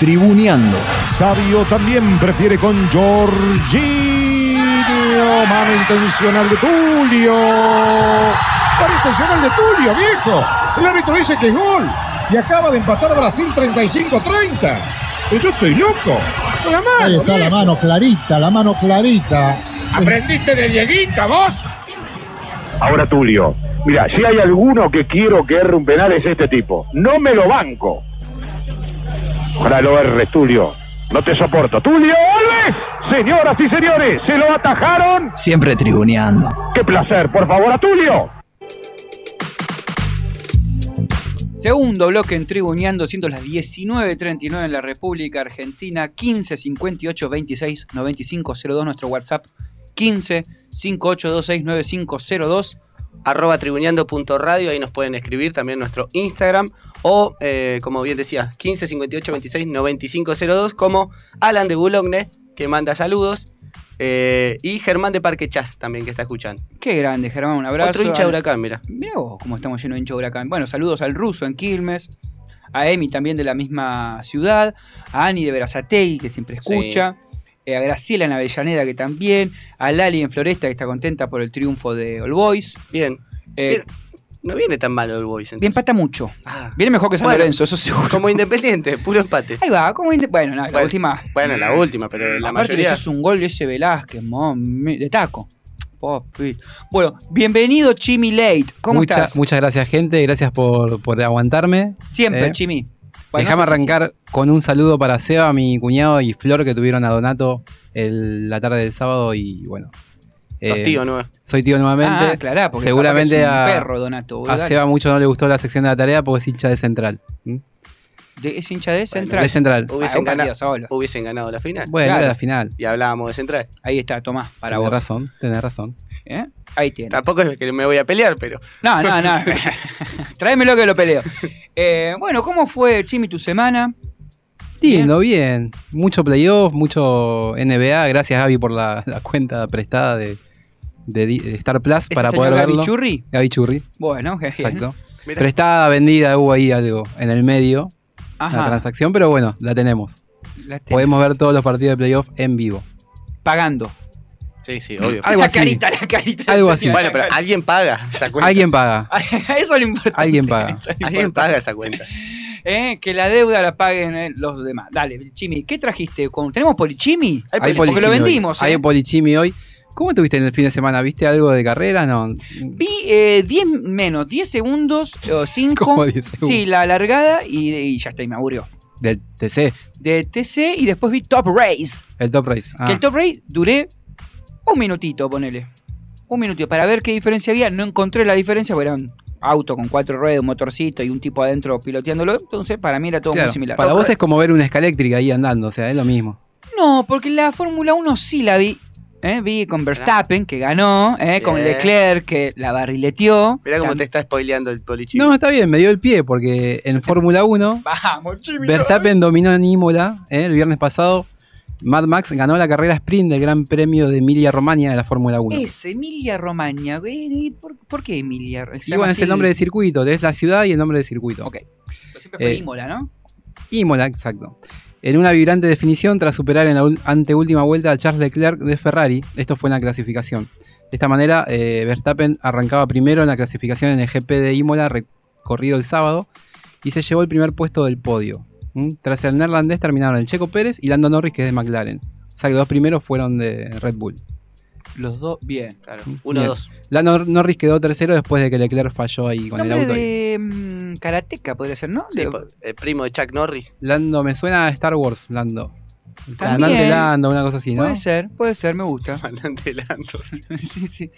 Tribuneando. Sabio también prefiere con Jorginho. Mano intencional de Tulio. Mano intencional de Tulio, viejo. El árbitro dice que es gol. Y acaba de empatar Brasil 35-30. Pero yo estoy loco. La mano, Ahí está la mano clarita, la mano clarita. ¿Aprendiste de Dieguita vos? Ahora Tulio, mira, si hay alguno que quiero que erre un penal es este tipo. No me lo banco. Ojalá lo erres, Tulio. No te soporto. ¡Tulio Alves! Señoras y señores, se lo atajaron. Siempre tribuneando. ¡Qué placer! Por favor, a Tulio. Segundo bloque en Tribuneando, siendo las 19.39 en la República Argentina, 15 58 26 95 02, nuestro WhatsApp 15 5826 9502. arroba tribuneando.radio, ahí nos pueden escribir también nuestro Instagram o, eh, como bien decía, 15 58 26 95 02, como Alan de Boulogne, que manda saludos, eh, y Germán de Parque Chas también, que está escuchando. Qué grande, Germán, un abrazo. Otro hincha de huracán, mira. Mirá vos cómo estamos llenos de hincha de huracán. Bueno, saludos al ruso en Quilmes, a Emi también de la misma ciudad, a Ani de Verazategui que siempre escucha, eh, a Graciela en Avellaneda que también, a Lali en Floresta que está contenta por el triunfo de All Boys. Bien. Eh, No viene tan malo el Boys. bien empata mucho. Ah. Viene mejor que San Bueno, Lorenzo, eso seguro. Como independiente, puro empate. Ahí va, como inde- Bueno, no, la Bueno, última. Bueno, la última, pero la Aparte mayoría. le haces un gol de ese Velázquez, mami, de taco. Bueno, bienvenido Chimi Late. ¿Cómo Mucha- estás? Muchas gracias, gente. Gracias por, por aguantarme. Siempre, Eh, Chimi. Bueno, Déjame no sé si- arrancar con un saludo para Seba, mi cuñado y Flor que tuvieron a Donato el- la tarde del sábado y bueno. Sos eh, tío, ¿no? Soy tío nuevamente. Ah, porque Seguramente es un a, perro, Donato, boludo, a dale. Seba mucho no le gustó la sección de la tarea porque es hincha de Central. ¿Mm? De- es hincha de Central. de Central. Hubiesen, Ah, ganado, hubiesen ganado la final. Bueno, Claro. era la final. Y hablábamos de Central. Ahí está, Tomás, para tenés vos. razón, tenés razón. ¿Eh? Ahí tiene. Tampoco es que me voy a pelear, pero. No, no, no. Tráemelo que lo peleo. Eh, bueno, ¿cómo fue, Chimi, tu semana? Lindo, bien. Mucho playoff, mucho NBA. Gracias, Gaby, por la, la cuenta prestada de, de, de Star Plus ¿Ese para señor poder Gaby verlo. Churri? Gaby Churri. Bueno, qué bien. Exacto. prestada, vendida, hubo ahí algo en el medio. Ajá. La transacción, pero bueno, la tenemos. La. Podemos ver todos los partidos de playoff en vivo. Pagando. Sí, sí, obvio. Algo la así. carita, la carita. Algo así. Bueno, pero alguien paga esa cuenta. Alguien paga. Eso es lo importante. Alguien paga. Alguien importante. paga esa cuenta. Eh, que la deuda la paguen eh, los demás. Dale, Chimi, ¿qué trajiste? ¿Tenemos polichimi? Hay Porque lo polichimi vendimos. Hay eh. polichimi hoy. ¿Cómo estuviste en el fin de semana? ¿Viste algo de carrera? No. Vi eh, 10 menos, 10 segundos o 5. ¿Cómo 10 segundos? Sí, la largada y, y ya está, y me aburrió. Del TC, De TC y después vi Top Race. el Top Race. Ah, Que el Top Race duré un minutito, ponele. Un minutito, para ver qué diferencia había. No encontré la diferencia, porque era un auto con cuatro ruedas, un motorcito y un tipo adentro piloteándolo. Entonces, para mí era todo claro, muy similar. Para Top vos Race- es como ver una escaléctrica ahí andando, o sea, es lo mismo. No, porque la Fórmula 1 sí la vi. ¿Eh? Vi con Verstappen, que ganó, ¿eh? con. Leclerc, que la barrileteó. Mirá cómo Tam- te está spoileando el polichino. No, está bien, me dio el pie porque en Fórmula 1 Vamos. Verstappen dominó en Imola ¿eh? el viernes pasado. Mad Max ganó la carrera sprint del Gran Premio de Emilia Romagna de la Fórmula 1. Es Emilia Romagna. güey. ¿Y ¿Por, por qué Emilia? Se Y llama bueno, es así el nombre de circuito, es la ciudad y el nombre de circuito. Ok. Siempre fue Eh, Imola, ¿no? Imola, exacto. En una vibrante definición tras superar en la anteúltima vuelta a Charles Leclerc de Ferrari. Esto fue en la clasificación. De esta manera, eh, Verstappen arrancaba primero en la clasificación en el GP de Imola recorrido el sábado y se llevó el primer puesto del podio. ¿Mm? Tras el neerlandés terminaron el Checo Pérez y Lando Norris, que es de McLaren. O sea que los primeros fueron de Red Bull. Los dos, bien. Claro, Bien. uno, dos. Lando Norris quedó tercero después de que Leclerc falló ahí con el Nombre auto. ahí. de mm, Karateka podría ser, ¿no? Sí, De- el primo de Chuck Norris. Lando, me suena a Star Wars, Lando. Comandante Lando, una cosa así, ¿no? Puede ser, puede ser, me gusta. Comandante Lando. sí, sí.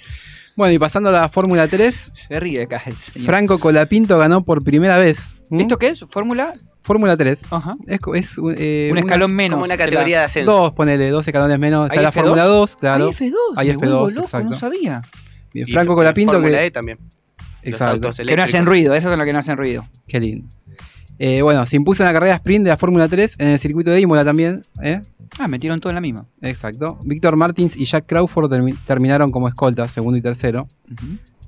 Bueno, y pasando a la Fórmula 3, Se ríe acá el señor. Franco Colapinto ganó por primera vez. ¿Mm? ¿Esto qué es? ¿Fórmula? Fórmula 3. Ajá. Es, eh, un una- escalón menos. Como una la- categoría de ascenso. Dos, ponele, dos escalones menos. Está ¿Hay la F2? Fórmula 2, claro. Hay F2. Hay me F2, vuelvo loco, exacto. no sabía. Bien, Y Franco Colapinto Fórmula que. E también. Los Exacto. autos Que no hacen ruido, esas son las que no hacen ruido. Qué lindo. Eh, bueno, se impuso en la carrera sprint de la Fórmula 3 en el circuito de Imola también. ¿eh? Ah, metieron todo en la misma. Exacto. Víctor Martins y Jack Crawford termi- terminaron como escoltas, segundo y tercero.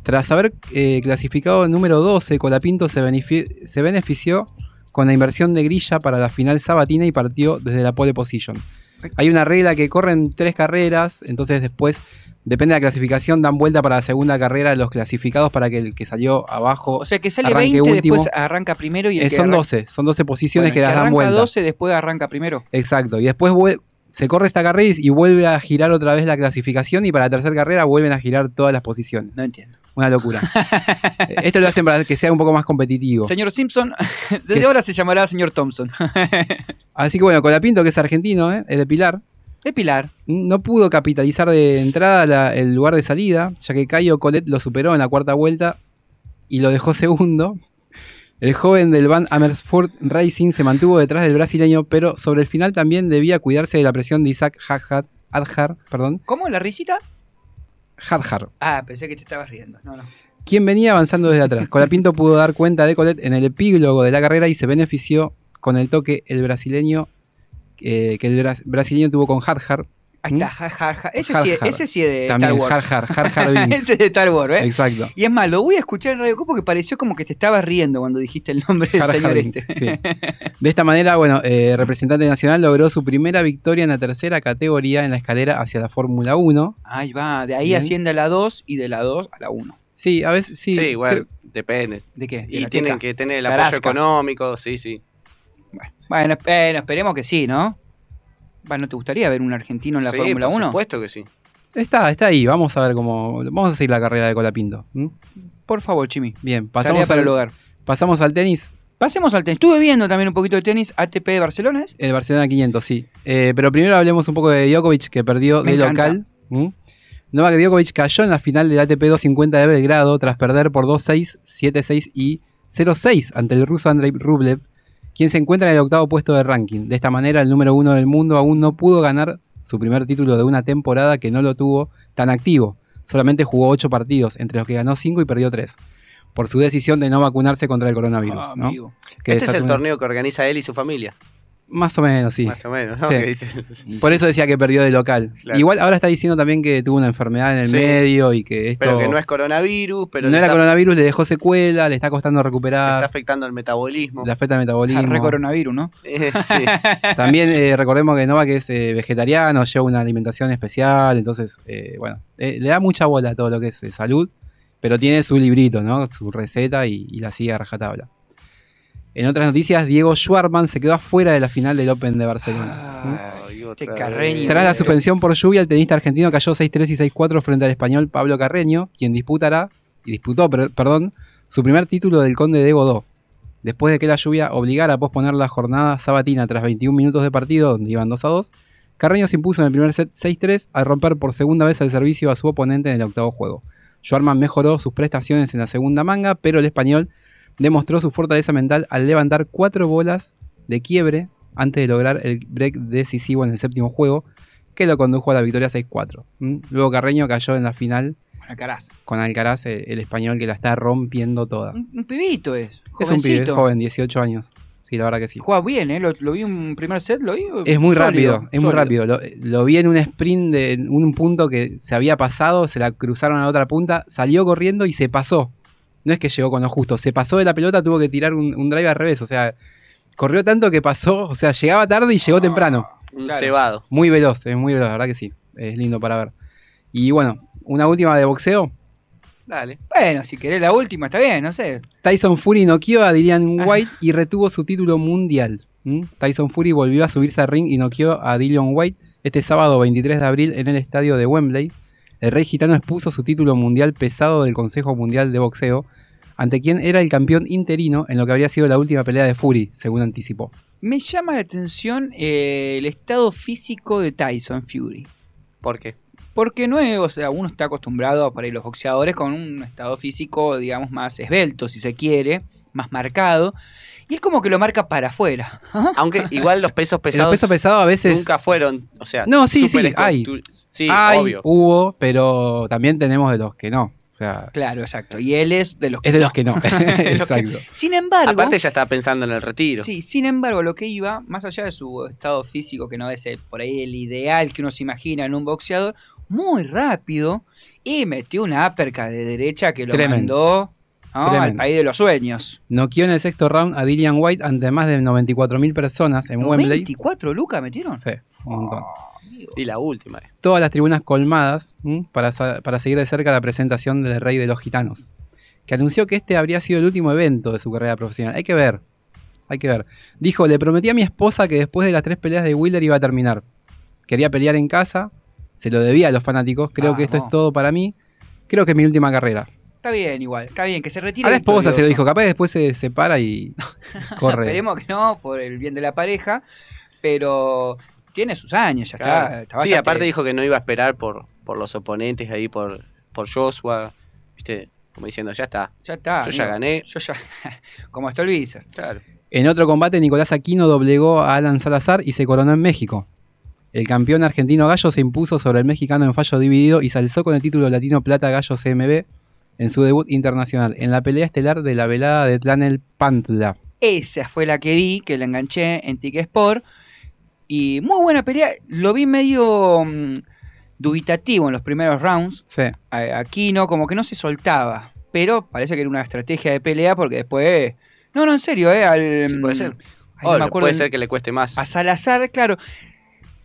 Tras haber eh, clasificado número 12, Colapinto se, benefi- se benefició con la inversión de grilla para la final sabatina y partió desde la pole position. Hay una regla que corren tres carreras, entonces después, depende de la clasificación, dan vuelta para la segunda carrera los clasificados para que el que salió abajo O sea que sale arranque 20, último. después arranca primero y el Eh, que son arranca- 12, son 12 posiciones Bueno, que el las dan arranca vuelta. 12, después arranca primero. Exacto, y después se corre esta carrera y vuelve a girar otra vez la clasificación y para la tercera carrera vuelven a girar todas las posiciones. No entiendo. Una locura. Esto lo hacen para que sea un poco más competitivo. Señor Simpson, ¿Qué desde es? ahora se llamará señor Thompson. Así que bueno, Colapinto, que es argentino, ¿eh? es de Pilar, de Pilar. no pudo capitalizar de entrada la- el lugar de salida, ya que Caio Colet lo superó en la cuarta vuelta y lo dejó segundo. El joven del Van Amersfoort Racing se mantuvo detrás del brasileño, pero sobre el final también debía cuidarse de la presión de Isaac Hadjar, Adjar, perdón, ¿Cómo? ¿La risita? Hadjar, Ah, pensé que te estabas riendo. No, no. quien venía avanzando desde atrás. Colapinto pudo dar cuenta de Colet en el epílogo de la carrera y se benefició con el toque el brasileño eh, que el bra- brasileño tuvo con Hadjar. Ahí está, Jar Jar Jar. Ese, sí, Jar. ese sí es de También, Star Wars. Jar Jar Binks. ese es de Star Wars, ¿eh? Exacto. Y es más, lo voy a escuchar en Radio Co porque pareció como que te estabas riendo cuando dijiste el nombre del señor Binks, este. sí. De esta manera, bueno, eh, representante nacional logró su primera victoria en la tercera categoría en la escalera hacia la Fórmula 1. Ahí va, de ahí Bien. asciende a la 2 y de la 2 a la 1. Sí, a veces sí. Sí, igual, creo- depende. ¿De qué? De Y tienen teca. que tener el La apoyo económico, sí, sí. Bueno, bueno, esperemos que sí, ¿no? Bueno, ¿no te gustaría ver un argentino en la Sí, Fórmula por 1? supuesto que sí. Está, está ahí. Vamos a ver cómo. Vamos a seguir la carrera de Colapinto. ¿m? Por favor, Chimi. Bien, pasamos al, el hogar. pasamos al tenis. Pasemos al tenis. Estuve viendo también un poquito de tenis. ATP de Barcelona, ¿es? El Barcelona 500, sí. Eh, pero primero hablemos un poco de Djokovic, que perdió Me de encanta. local. ¿m? Novak Djokovic cayó en la final del ATP 250 de Belgrado tras perder por 2-6, 7-6 y 0-6 ante el ruso Andrei Rublev, quien se encuentra en el octavo puesto del ranking. De esta manera, el número uno del mundo aún no pudo ganar su primer título de una temporada que no lo tuvo tan activo. Solamente jugó 8 partidos, entre los que ganó 5 y perdió 3. Por su decisión de no vacunarse contra el coronavirus. Ah, ¿no? amigo. Que este es el una- torneo que organiza él y su familia. Más o menos, sí. Más o menos, ¿no? Sí. Por eso decía que perdió de local. Claro. Igual ahora está diciendo también que tuvo una enfermedad en el Sí. medio y que esto Pero que no es coronavirus, pero no era está, coronavirus, le dejó secuela, le está costando le recuperar, está afectando el metabolismo. le afecta el metabolismo. Re coronavirus, ¿no? Eh, sí. También eh, recordemos que Nova que es eh, vegetariano, lleva una alimentación especial, entonces, eh, bueno, eh, le da mucha bola a todo lo que es eh, salud, pero tiene su librito, ¿no? Su receta y, y la sigue a rajatabla. En otras noticias, Diego Schwarman se quedó afuera de la final del Open de Barcelona. Ay, otra Carreño. vez. Tras la suspensión por lluvia, el tenista argentino cayó 6-3 y 6-4 frente al español Pablo Carreño, quien disputará, y disputó, per- perdón, su primer título del Conde de Godó. Después de que la lluvia obligara a posponer la jornada sabatina tras 21 minutos de partido, donde iban 2 a 2, Carreño se impuso en el primer set 6-3 al romper por segunda vez el servicio a su oponente en el octavo juego. Schwarman mejoró sus prestaciones en la segunda manga, pero el español demostró su fortaleza mental al levantar cuatro bolas de quiebre antes de lograr el break decisivo en el séptimo juego, que lo condujo a la victoria 6-4. ¿Mm? Luego Carreño cayó en la final Alcaraz. con Alcaraz, el, el español que la está rompiendo toda. Un, un pibito es. Es un pibe, joven, 18 años. Sí, la verdad que sí. Juega bien, ¿eh? Lo, lo vi un primer set, lo vi. Es muy sólido, rápido, es muy rápido. Lo, lo vi en un sprint de en un punto que se había pasado, se la cruzaron a la otra punta, salió corriendo y se pasó. No es que llegó con lo justo, se pasó de la pelota, tuvo que tirar un, un drive al revés. O sea, corrió tanto que pasó, o sea, llegaba tarde y llegó temprano. Un Claro. cebado. Muy veloz, es muy veloz, la verdad que sí. Es lindo para ver. Y bueno, una última de boxeo. Dale. Bueno, si querés la última, está bien, no sé. Tyson Fury noqueó a Dillian White y retuvo su título mundial. ¿Mm? Tyson Fury volvió a subirse al ring y noqueó a Dillian White este sábado 23 de abril en el estadio de Wembley. El rey gitano expuso su título mundial pesado del Consejo Mundial de Boxeo, ante quien era el campeón interino en lo que habría sido la última pelea de Fury, según anticipó. Me llama la atención eh, el estado físico de Tyson Fury. ¿Por qué? Porque no es, o sea, uno está acostumbrado para los boxeadores con un estado físico, digamos, más esbelto, si se quiere, más marcado. Y él como que lo marca para afuera. Aunque igual los pesos pesados los pesos pesados a veces... nunca fueron, o sea, No, sí, sí, hay. Sí, hay, obvio. hubo, pero también tenemos de los que no. O sea, Claro, exacto. Y él es de los que es de no. los que no. Exacto. Sin embargo, Aparte ya estaba pensando en el retiro. sí, sin embargo, lo que iba, más allá de su estado físico, que no es el, por ahí el ideal que uno se imagina en un boxeador, muy rápido y metió una uppercut de derecha que lo Tremendo. mandó al Tremendo. país de los sueños. Noqueó en el sexto round a Dillian White ante más de 94.000 personas en Wembley. 24 lucas metieron. Sí, un montón. Y la última. eh. Todas las tribunas colmadas ¿m? para, para seguir de cerca la presentación del Rey de los Gitanos, que anunció que este habría sido el último evento de su carrera profesional. Hay que ver, hay que ver. Dijo, le prometí a mi esposa que después de las tres peleas de Wheeler iba a terminar. Quería pelear en casa, se lo debía a los fanáticos, creo que esto es todo para mí. Creo que es mi última carrera. Está bien, igual, está bien, que se retire. A la esposa se lo dijo, capaz después se separa y corre. Esperemos que no, por el bien de la pareja, pero tiene sus años, ya Claro. está. está sí, bastante- aparte dijo que no iba a esperar por, por los oponentes ahí, por, por Joshua. Viste, como diciendo, ya está. Ya está. Yo ya gané. Yo ya. Como está el. Claro. En otro combate, Nicolás Aquino doblegó a Alan Salazar y se coronó en México. El campeón argentino Gallo se impuso sobre el mexicano en fallo dividido y se alzó con el título latino Plata Gallo CMB en su debut internacional, en la pelea estelar de la velada de Tlanel Pantla. Esa fue la que vi, que la enganché en Tic Sport. Y muy buena pelea. Lo vi medio mm, dubitativo en los primeros rounds. Sí. A- Aquino como que no se soltaba. Pero parece que era una estrategia de pelea porque después... No, no, en serio, ¿eh? Al, Sí, puede ser. Ay, no me acuerdo puede ser que le cueste más. A Salazar, claro.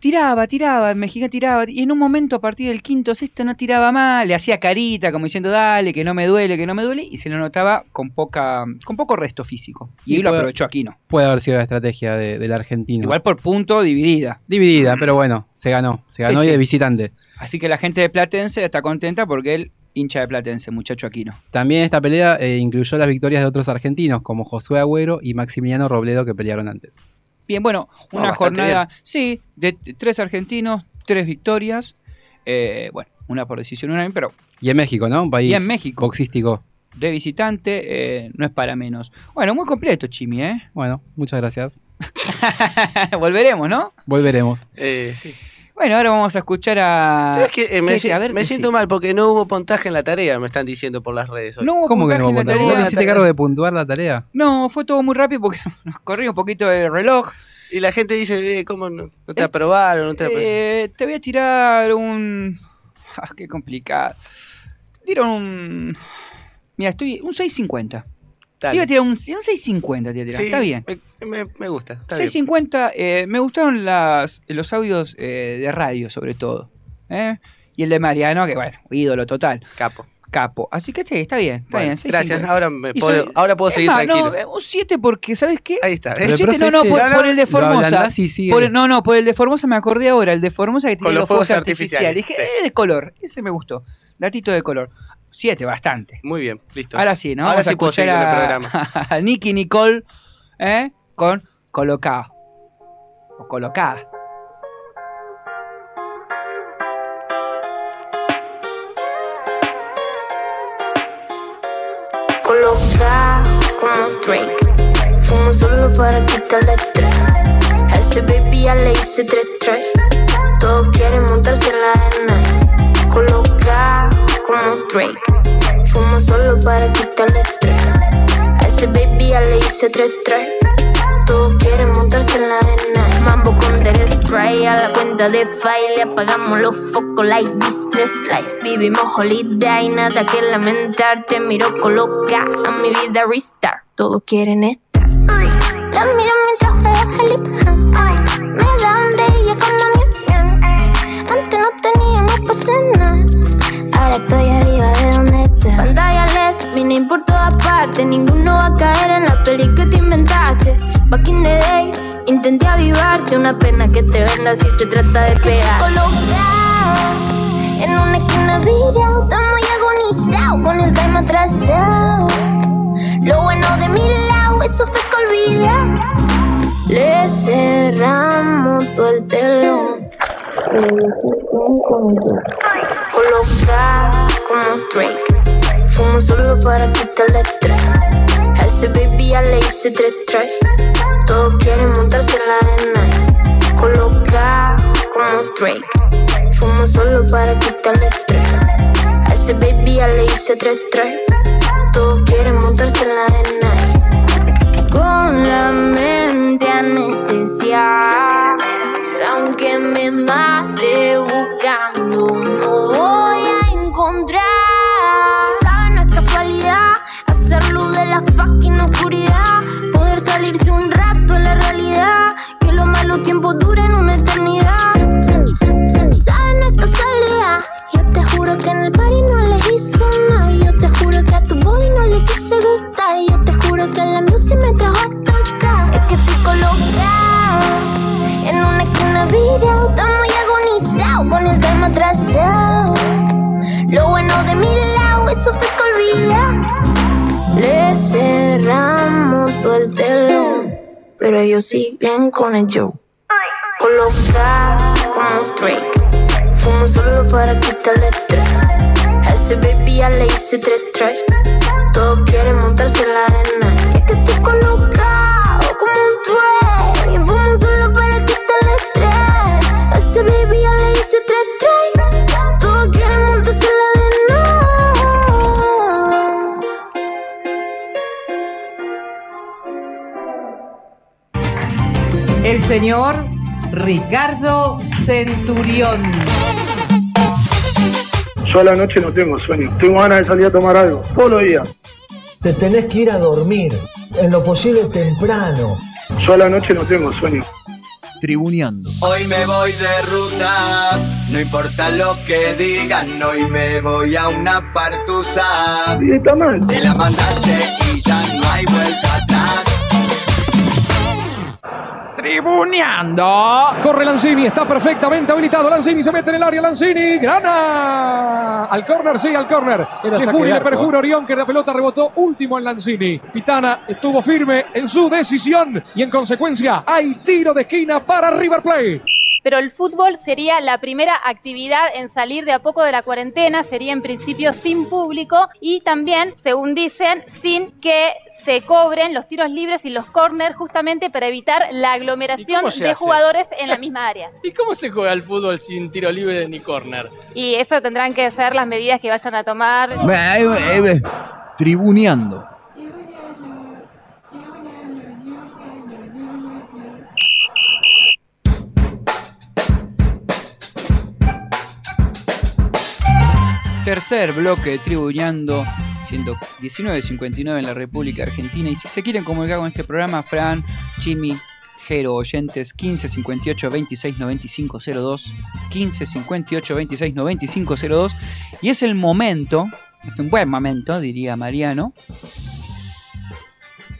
Tiraba, tiraba, el mexicano tiraba. Y en un momento, a partir del quinto sexto, no tiraba mal. Le hacía carita, como diciendo, dale, que no me duele, que no me duele. Y se lo notaba con poca con poco resto físico. Y, Y ahí lo aprovechó Aquino. Puede haber sido la estrategia de- del argentino. Igual por punto, dividida. Dividida, pero bueno, se ganó. Se ganó Sí, y sí. de visitante. Así que la gente de Platense está contenta porque él hincha de Platense, muchacho Aquino. También esta pelea eh, incluyó las victorias de otros argentinos, como Josué Agüero y Maximiliano Robledo, que pelearon antes. Bien, bueno, una jornada, sí, de tres argentinos, tres victorias. Eh, bueno, una por decisión unánime, pero Y en México, ¿no? Un país Y en México. boxístico. de visitante eh, no es para menos. Bueno, muy completo, Chimi, ¿eh? Bueno, muchas gracias. Volveremos, ¿no? Volveremos. Eh, sí. Bueno, ahora vamos a escuchar a. ¿Sabes qué? Eh, me, ¿Qué? si- A ver, me decí. siento mal porque no hubo puntaje en la tarea, me están diciendo por las redes hoy. No hubo ¿Cómo que no hubo en la puntaje? ¿Vos tarea. le hiciste cargo de puntuar la tarea? No, fue todo muy rápido porque nos corría un poquito el reloj. Y la gente dice, eh, ¿cómo no, no te aprobaron? No te apro-?" Eh, te voy a tirar un. Ah, qué complicado. Tiro un. Mira, estoy. Un 650. Te Dale. iba a tirar un, un 650, te iba a tirar. Sí, Está bien. Me, gusta. Está bien. 650, eh, me gustaron las, los audios eh, de radio, sobre todo. ¿eh? Y el de Mariano, que bueno, ídolo total. Capo. Capo. Así que sí, está bien, está Bueno, bien. gracias. 650. Ahora, me puedo, soy- ahora puedo seguir más, tranquilo. No, un 7 porque, ¿sabes qué? Ahí está. El ¿ves? 7 no, no, por, por el de Formosa. Por el- no, no, por el de Formosa me acordé ahora, el de Formosa que tiene Con los, los fuegos fuegos artificiales. artificiales, Dije, eh, de color, ese me gustó. Datito de color. 7, bastante. Muy bien, listo. Ahora sí, ¿no? Ahora Vamos a sí puedo escuchar seguir con el a- programa. a Nicky Nicole ¿eh? con Colocada. O Colocada. Coloca como Drake. Fumo solo para quitarle estrés. A ese baby ya le hice tres tres. Todos quieren montarse en la arena. Coloca como Drake. Fumo solo para quitarle estrés. A ese baby ya le hice tres tres. Todos quieren montarse en la arena. Mambo con der spray a la cuenta de file. Le apagamos los focos like business life. Vivimos holiday, nada que lamentar. Te miro coloca a mi vida restart. Todos quieren estar. Ay, la miro mientras juega Ahora estoy arriba de donde estás. Pantalla LED, vine por todas partes. Ninguno va a caer en la peli que te inventaste. Back in the day, intenté avivarte. Una pena que te venda si se trata de pegar. En una esquina virado, estamos muy agonizados con el time atrasado. Lo bueno de mi lado, eso fue que olvidé. Le cerramos todo el telón. Coloca como Drake. Fumo solo para quitarle estrés. A ese baby ya le hice tres tres. Todos quieren montarse en la arena. Coloca como Drake. Fumo solo para quitarle estrés. A ese baby ya le hice tres tres. Todos quieren montarse en la arena. Con la mente anestesia. Aunque me mate buscando, no voy a encontrar. Es casualidad hacerlo de la fucking oscuridad. Poder salirse un rato de la realidad. Que los malos tiempos duren una eternidad. Es casualidad. Yo te juro que en el party no le hizo nada. Yo te juro que a tu boy no le quise gustar. Yo te juro que la music me trajo hasta acá. Es que estoy colocada en una esquina virado. Estamos agonizados con el tema atrasado. Lo bueno de mi lado, eso fue que olvidé. Le cerramos todo el telón. Pero ellos siguen con el show. Coloca como Drake. Fumo solo para quitarle estrés. A ese baby ya le hice tres tres. Todos quieren montarse en la arena. Es que estoy colocado El señor Ricardo Centurión. Yo a la noche no tengo sueño. Tengo ganas de salir a tomar algo. Todos los días. Te tenés que ir a dormir, en lo posible temprano. Yo a la noche no tengo sueño. Tribuneando. Hoy me voy de ruta, no importa lo que digan, hoy me voy a una partusa. Y está mal. Te la mandaste y ya no hay vuelta atrás. Tribuneando. Corre Lanzini, está perfectamente habilitado. Lanzini se mete en el área. Lanzini gana. Al córner, sí, al córner. Le de le perjura ¿eh? Orión que la pelota rebotó último en Lanzini. Pitana estuvo firme en su decisión y en consecuencia hay tiro de esquina para River Plate. Pero el fútbol sería la primera actividad en salir de a poco de la cuarentena, sería en principio sin público y también, según dicen, sin que se cobren los tiros libres y los corners justamente para evitar la aglomeración de hace jugadores en la misma área. ¿Y cómo se juega el fútbol sin tiro libre ni córner? Y eso tendrán que ser las medidas que vayan a tomar. Tribuneando. Tercer bloque de Tribuñando, siendo 19.59 en la República Argentina. Y si se quieren comunicar con este programa, Fran, Chimi, Jero, oyentes, 15 58 26 95 02, 15 58 26 95 02. Y es el momento, es un buen momento, diría Mariano,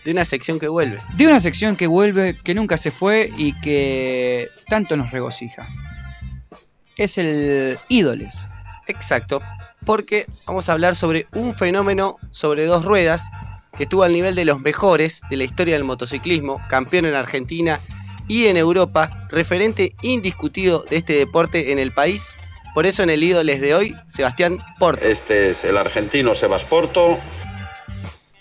De una sección que vuelve. de una sección que vuelve, que nunca se fue y que tanto nos regocija. Es el Ídoles. Exacto, porque vamos a hablar sobre un fenómeno sobre dos ruedas que estuvo al nivel de los mejores de la historia del motociclismo, campeón en Argentina y en Europa, referente indiscutido de este deporte en el país. Por eso en el ídoles de hoy, Sebastián Porto. Este es el argentino Sebas Porto.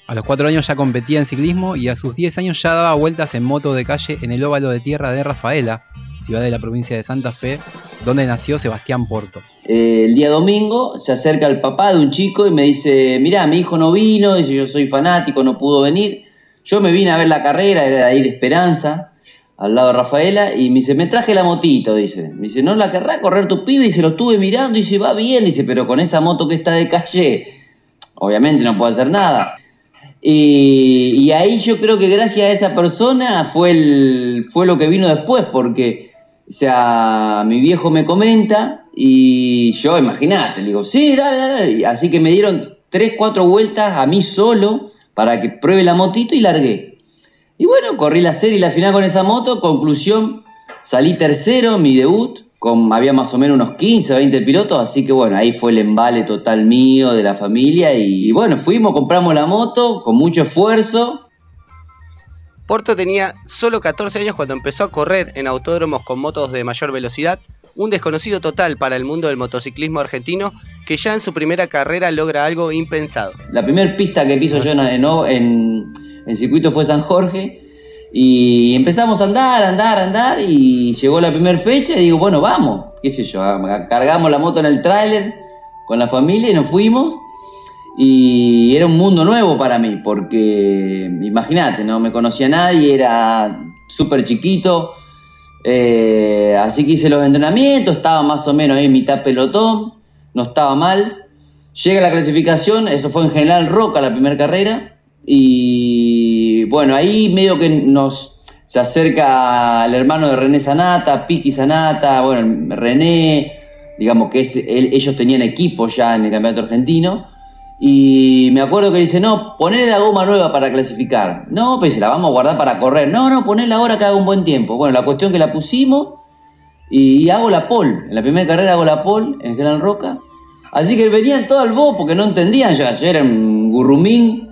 A los 4 años ya competía en ciclismo y a sus 10 años ya daba vueltas en moto de calle en el óvalo de tierra de Rafaela, ciudad de la provincia de Santa Fe, donde nació Sebastián Porto. Eh, el día domingo se acerca el papá de un chico y me dice, mirá, mi hijo no vino, dice, yo soy fanático, no pudo venir. Yo me vine a ver la carrera, era de ahí de Esperanza, al lado de Rafaela, y me dice, me traje la motito, dice. Me dice, ¿no la querrá correr tu pibe? Y se lo estuve mirando y dice, va bien, dice, pero con esa moto que está de calle, obviamente no puedo hacer nada. Y, y ahí yo creo que gracias a esa persona fue, el, fue lo que vino después, porque, o sea, mi viejo me comenta y yo, imagínate, le digo, sí, dale, dale. Así que me dieron tres, cuatro vueltas a mí solo para que pruebe la motito y largué. Y bueno, corrí la serie y la final con esa moto. Conclusión, salí tercero, mi debut. Con, había más o menos unos 15, 20 pilotos, así que bueno, ahí fue el embale total mío, de la familia. Y bueno, fuimos, compramos la moto con mucho esfuerzo. Porto tenía solo 14 años cuando empezó a correr en autódromos con motos de mayor velocidad, un desconocido total para el mundo del motociclismo argentino que ya en su primera carrera logra algo impensado. La primera pista que piso yo en, en, circuito fue San Jorge. Y empezamos a andar, andar, andar. Y llegó la primera fecha y digo, bueno, vamos. Qué sé yo, ah, cargamos la moto en el tráiler con la familia y nos fuimos. Y era un mundo nuevo para mí, porque imagínate, no me conocía nadie, era súper chiquito. Eh, así que hice los entrenamientos, estaba más o menos ahí en mitad pelotón, no estaba mal. Llega la clasificación, eso fue en General Roca la primera carrera. Y bueno, ahí medio que nos se acerca el hermano de René Sanata, Piti Sanata, bueno, René, digamos que ellos tenían equipo ya en el campeonato argentino. Y me acuerdo que dice, no, ponele la goma nueva para clasificar. No, pues la vamos a guardar para correr. No, no, ponela ahora que haga un buen tiempo. Bueno, la cuestión que la pusimos y hago la pole. En la primera carrera hago la pole en General Roca. Así que venían todo al bo porque no entendían. Yo, yo era un gurrumín.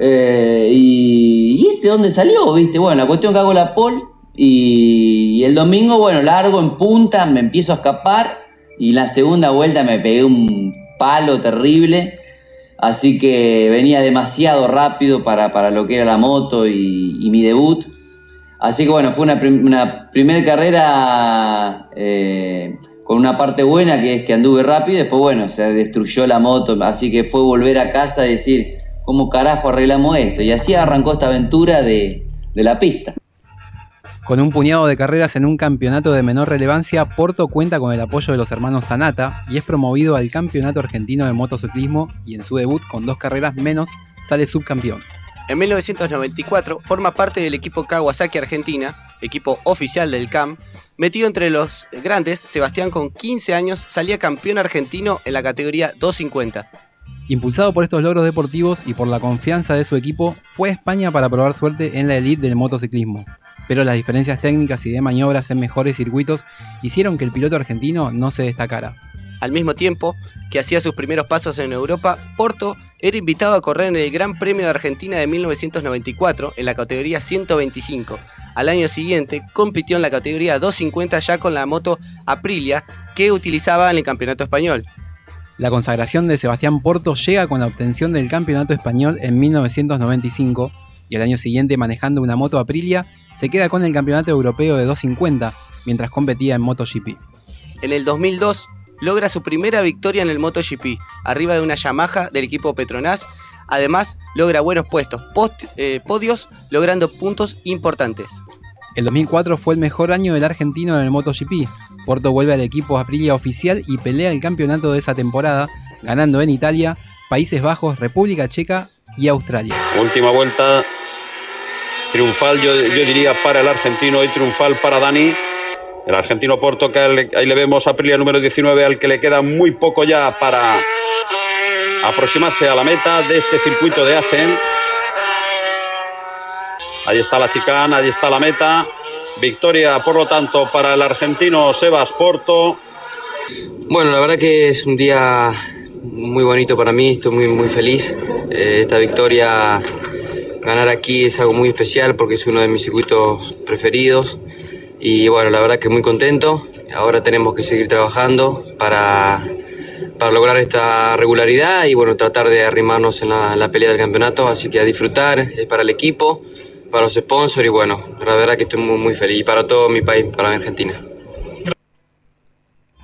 Eh, y, ¿Y este dónde salió? ¿Viste? Bueno, la cuestión que hago la pole. Y, y el domingo, bueno, largo en punta, me empiezo a escapar. Y la segunda vuelta me pegué un palo terrible. Así que venía demasiado rápido para, para lo que era la moto y, mi debut. Así que bueno, fue una, una primera carrera eh, con una parte buena que es que anduve rápido. Después, bueno, se destruyó la moto. Así que fue volver a casa y decir, ¿cómo carajo arreglamos esto? Y así arrancó esta aventura de, de la pista. Con un puñado de carreras en un campeonato de menor relevancia, Porto cuenta con el apoyo de los hermanos Sanata y es promovido al Campeonato Argentino de Motociclismo y en su debut con dos carreras menos sale subcampeón. En 1994 forma parte del equipo Kawasaki Argentina, equipo oficial del CAM. Metido entre los grandes, Sebastián con 15 años salía campeón argentino en la categoría 250. Impulsado por estos logros deportivos y por la confianza de su equipo, fue a España para probar suerte en la elite del motociclismo. Pero las diferencias técnicas y de maniobras en mejores circuitos hicieron que el piloto argentino no se destacara. Al mismo tiempo que hacía sus primeros pasos en Europa, Porto era invitado a correr en el Gran Premio de Argentina de 1994 en la categoría 125. Al año siguiente compitió en la categoría 250 ya con la moto Aprilia que utilizaba en el Campeonato Español. La consagración de Sebastián Porto llega con la obtención del campeonato español en 1995 y al año siguiente manejando una moto Aprilia se queda con el campeonato europeo de 250 mientras competía en MotoGP. En el 2002 logra su primera victoria en el MotoGP, arriba de una Yamaha del equipo Petronas. Además, logra buenos puestos, post- eh, podios, logrando puntos importantes. El 2004 fue el mejor año del argentino en el MotoGP. Porto vuelve al equipo Aprilia oficial y pelea el campeonato de esa temporada, ganando en Italia, Países Bajos, República Checa y Australia. Última vuelta triunfal, yo, yo diría, para el argentino y triunfal para Dani. El argentino Porto, que ahí le vemos a Aprilia número 19, al que le queda muy poco ya para aproximarse a la meta de este circuito de Asen. Ahí está la chicana, ahí está la meta. Victoria, por lo tanto, para el argentino Sebas Porto. Bueno, la verdad que es un día muy bonito para mí, estoy muy, muy feliz. Eh, esta victoria, ganar aquí es algo muy especial porque es uno de mis circuitos preferidos. Y bueno, la verdad que muy contento. Ahora tenemos que seguir trabajando para, para lograr esta regularidad y bueno, tratar de arrimarnos en la, la pelea del campeonato. Así que a disfrutar, es para el equipo, para los sponsors y bueno, la verdad que estoy muy, muy feliz. Y para todo mi país, para Argentina.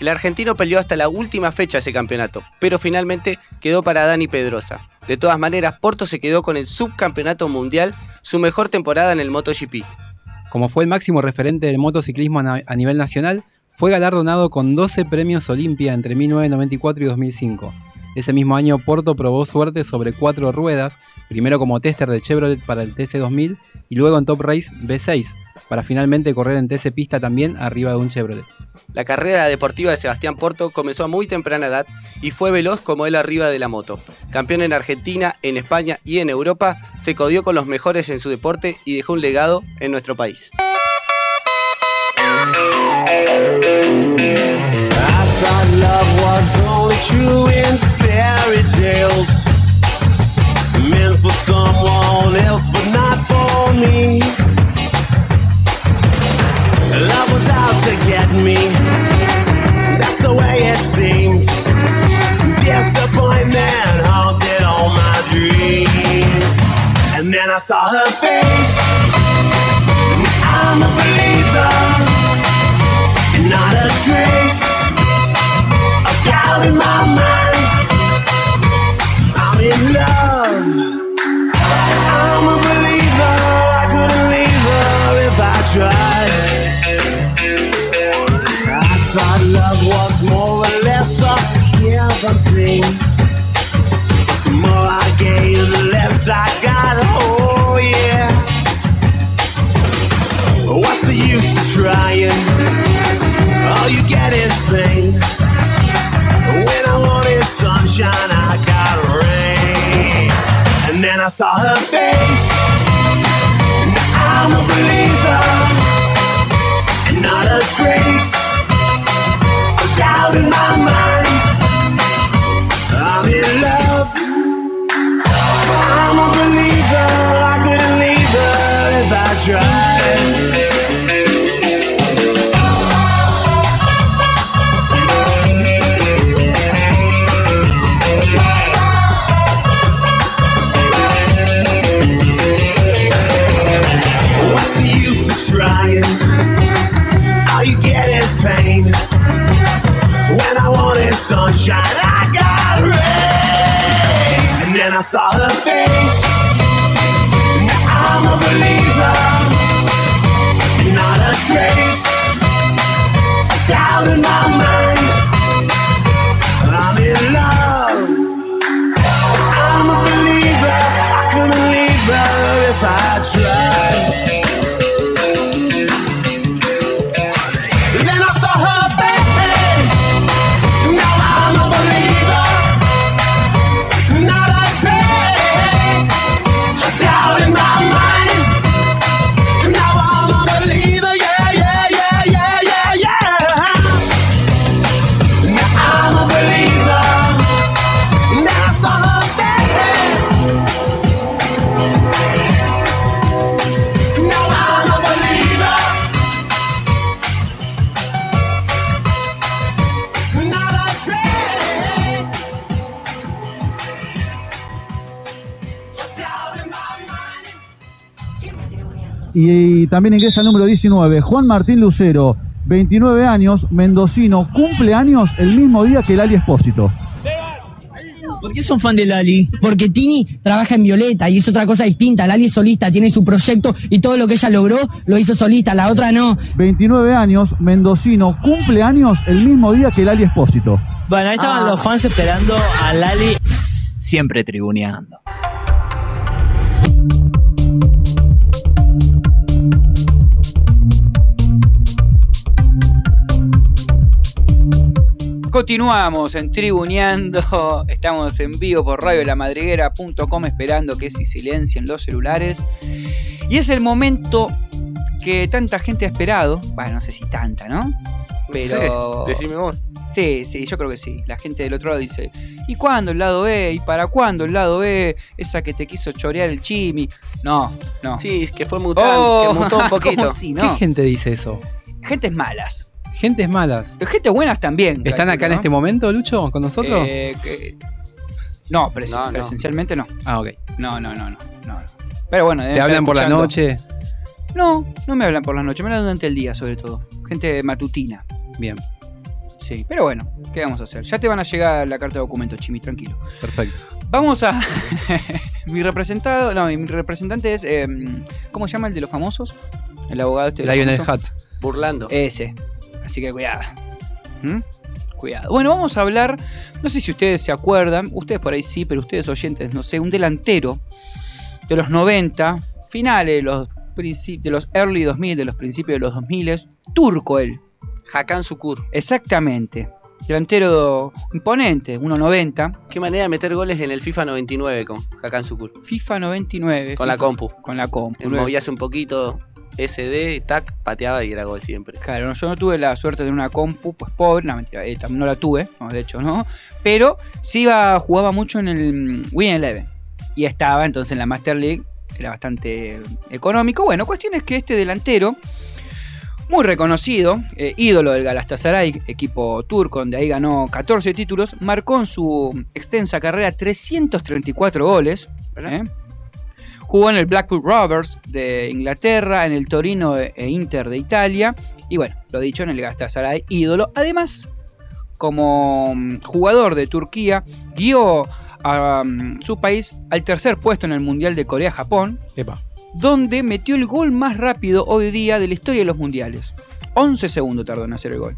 El argentino peleó hasta la última fecha ese campeonato, pero finalmente quedó para Dani Pedrosa. De todas maneras, Porto se quedó con el subcampeonato mundial, su mejor temporada en el MotoGP. Como fue el máximo referente del motociclismo a nivel nacional, fue galardonado con 12 premios Olimpia entre 1994 y 2005. Ese mismo año Porto probó suerte sobre cuatro ruedas, primero como tester de Chevrolet para el TC2000 y luego en Top Race B6, para finalmente correr en TC Pista también arriba de un Chevrolet. La carrera deportiva de Sebastián Porto comenzó a muy temprana edad y fue veloz como él arriba de la moto. Campeón en Argentina, en España y en Europa, se codió con los mejores en su deporte y dejó un legado en nuestro país. I Love was out to get me. That's the way it seemed. Disappointment haunted all my dreams. And then I saw her face. I'm a believer and not a trace of doubt in my mind. I'm in love. Given thing. The more I gave, the less I got. Oh yeah. What's the use of trying? All you get is pain. When I wanted sunshine, I got rain. And then I saw her face. drive Y, también ingresa el número 19, Juan Martín Lucero, 29 años, mendocino, cumple años el mismo día que el Ali Espósito. ¿Por qué son fan de Lali? Porque Tini trabaja en Violeta y es otra cosa distinta. Lali es solista, tiene su proyecto y todo lo que ella logró lo hizo solista, la otra no. 29 años, mendocino, cumple años el mismo día que Lali Espósito. Bueno, ahí estaban los fans esperando a Lali. Siempre tribuneando. Continuamos en Tribuneando, estamos en vivo por radiolamadriguera.com esperando que se silencien los celulares. Y es el momento que tanta gente ha esperado, bueno, no sé si tanta, ¿no? Pero... Sí, decime vos. Sí, sí, yo creo que sí. La gente del otro lado dice, ¿y cuándo el lado B? ¿Y para cuándo el lado B? Esa que te quiso chorear el chimi. No, no. Sí, es que fue mutante, Oh, que mutó un poquito. ¿Qué gente dice eso? Gentes malas. Gentes malas. Gente buenas también. ¿Están calculo, acá en ¿no? este momento, Lucho, con nosotros? Eh, que- No, presen- No, no. presencialmente no. Ah, ok. No, no, no, no. no. Pero bueno, deben ¿Te estar hablan por la escuchando. noche? No, no me hablan por la noche, me hablan durante el día sobre todo. Gente matutina. Bien, Sí, pero bueno, ¿qué vamos a hacer? Ya te van a llegar la carta de documento, Chimi, tranquilo. perfecto. Vamos a. mi representado. No, mi representante es. eh, ¿Cómo se llama el de los famosos? El abogado este. de los Lionel famosos. Hutz. Burlando. Ese. Así que cuidado. ¿Mm? Cuidado. Bueno, vamos a hablar. No sé si ustedes se acuerdan. Ustedes por ahí sí, pero ustedes oyentes, no sé. Un delantero de los 90, finales de los, de los early 2000, de los principios de los 2000. Turco él. Hakan Sukur. Exactamente. Delantero imponente, 1.90. Qué manera de meter goles en el FIFA 99 con Hakan Sukur. FIFA 99. Con la compu. Con la compu. Él movíase un poquito SD, tac, pateaba y era gol siempre. Claro, no, yo no tuve la suerte de una compu, pues pobre, no mentira, eh, también no la tuve, no, de hecho no, pero sí iba, jugaba mucho en el mm, Win Eleven y estaba entonces en la Master League, era bastante económico. Bueno, cuestión es que este delantero, muy reconocido, eh, ídolo del Galatasaray, equipo turco, donde ahí ganó 14 títulos, marcó en su extensa carrera 334 goles. ¿eh? Jugó en el Blackpool Rovers de Inglaterra, en el Torino e e Inter de Italia. Y bueno, lo dicho, en el Galatasaray, ídolo. Además, como mm, jugador de Turquía, guió a mm, su país al tercer puesto en el Mundial de Corea-Japón, Epa. donde metió el gol más rápido hoy día de la historia de los mundiales. 11 segundos tardó en hacer el gol.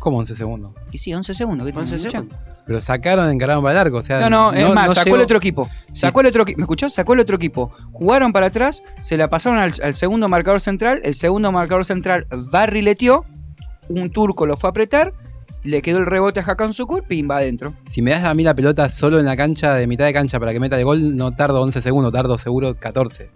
¿Cómo 11 segundos? Y sí, 11 segundos. ¿qué te 11 escuchás? segundos. Pero sacaron, encararon para el arco. O sea, No, no, es más, sacó llegó- el otro equipo. Sacó el otro. ¿Me escuchás? Sacó el otro equipo. Jugaron para atrás, se la pasaron al, al segundo marcador central. El segundo marcador central barrileteó. Un turco lo fue a apretar. Le quedó el rebote a Hakan Sukur, pim, va adentro. Si me das a mí la pelota solo en la cancha, de mitad de cancha, para que meta el gol, no tardo 11 segundos, tardo seguro 14.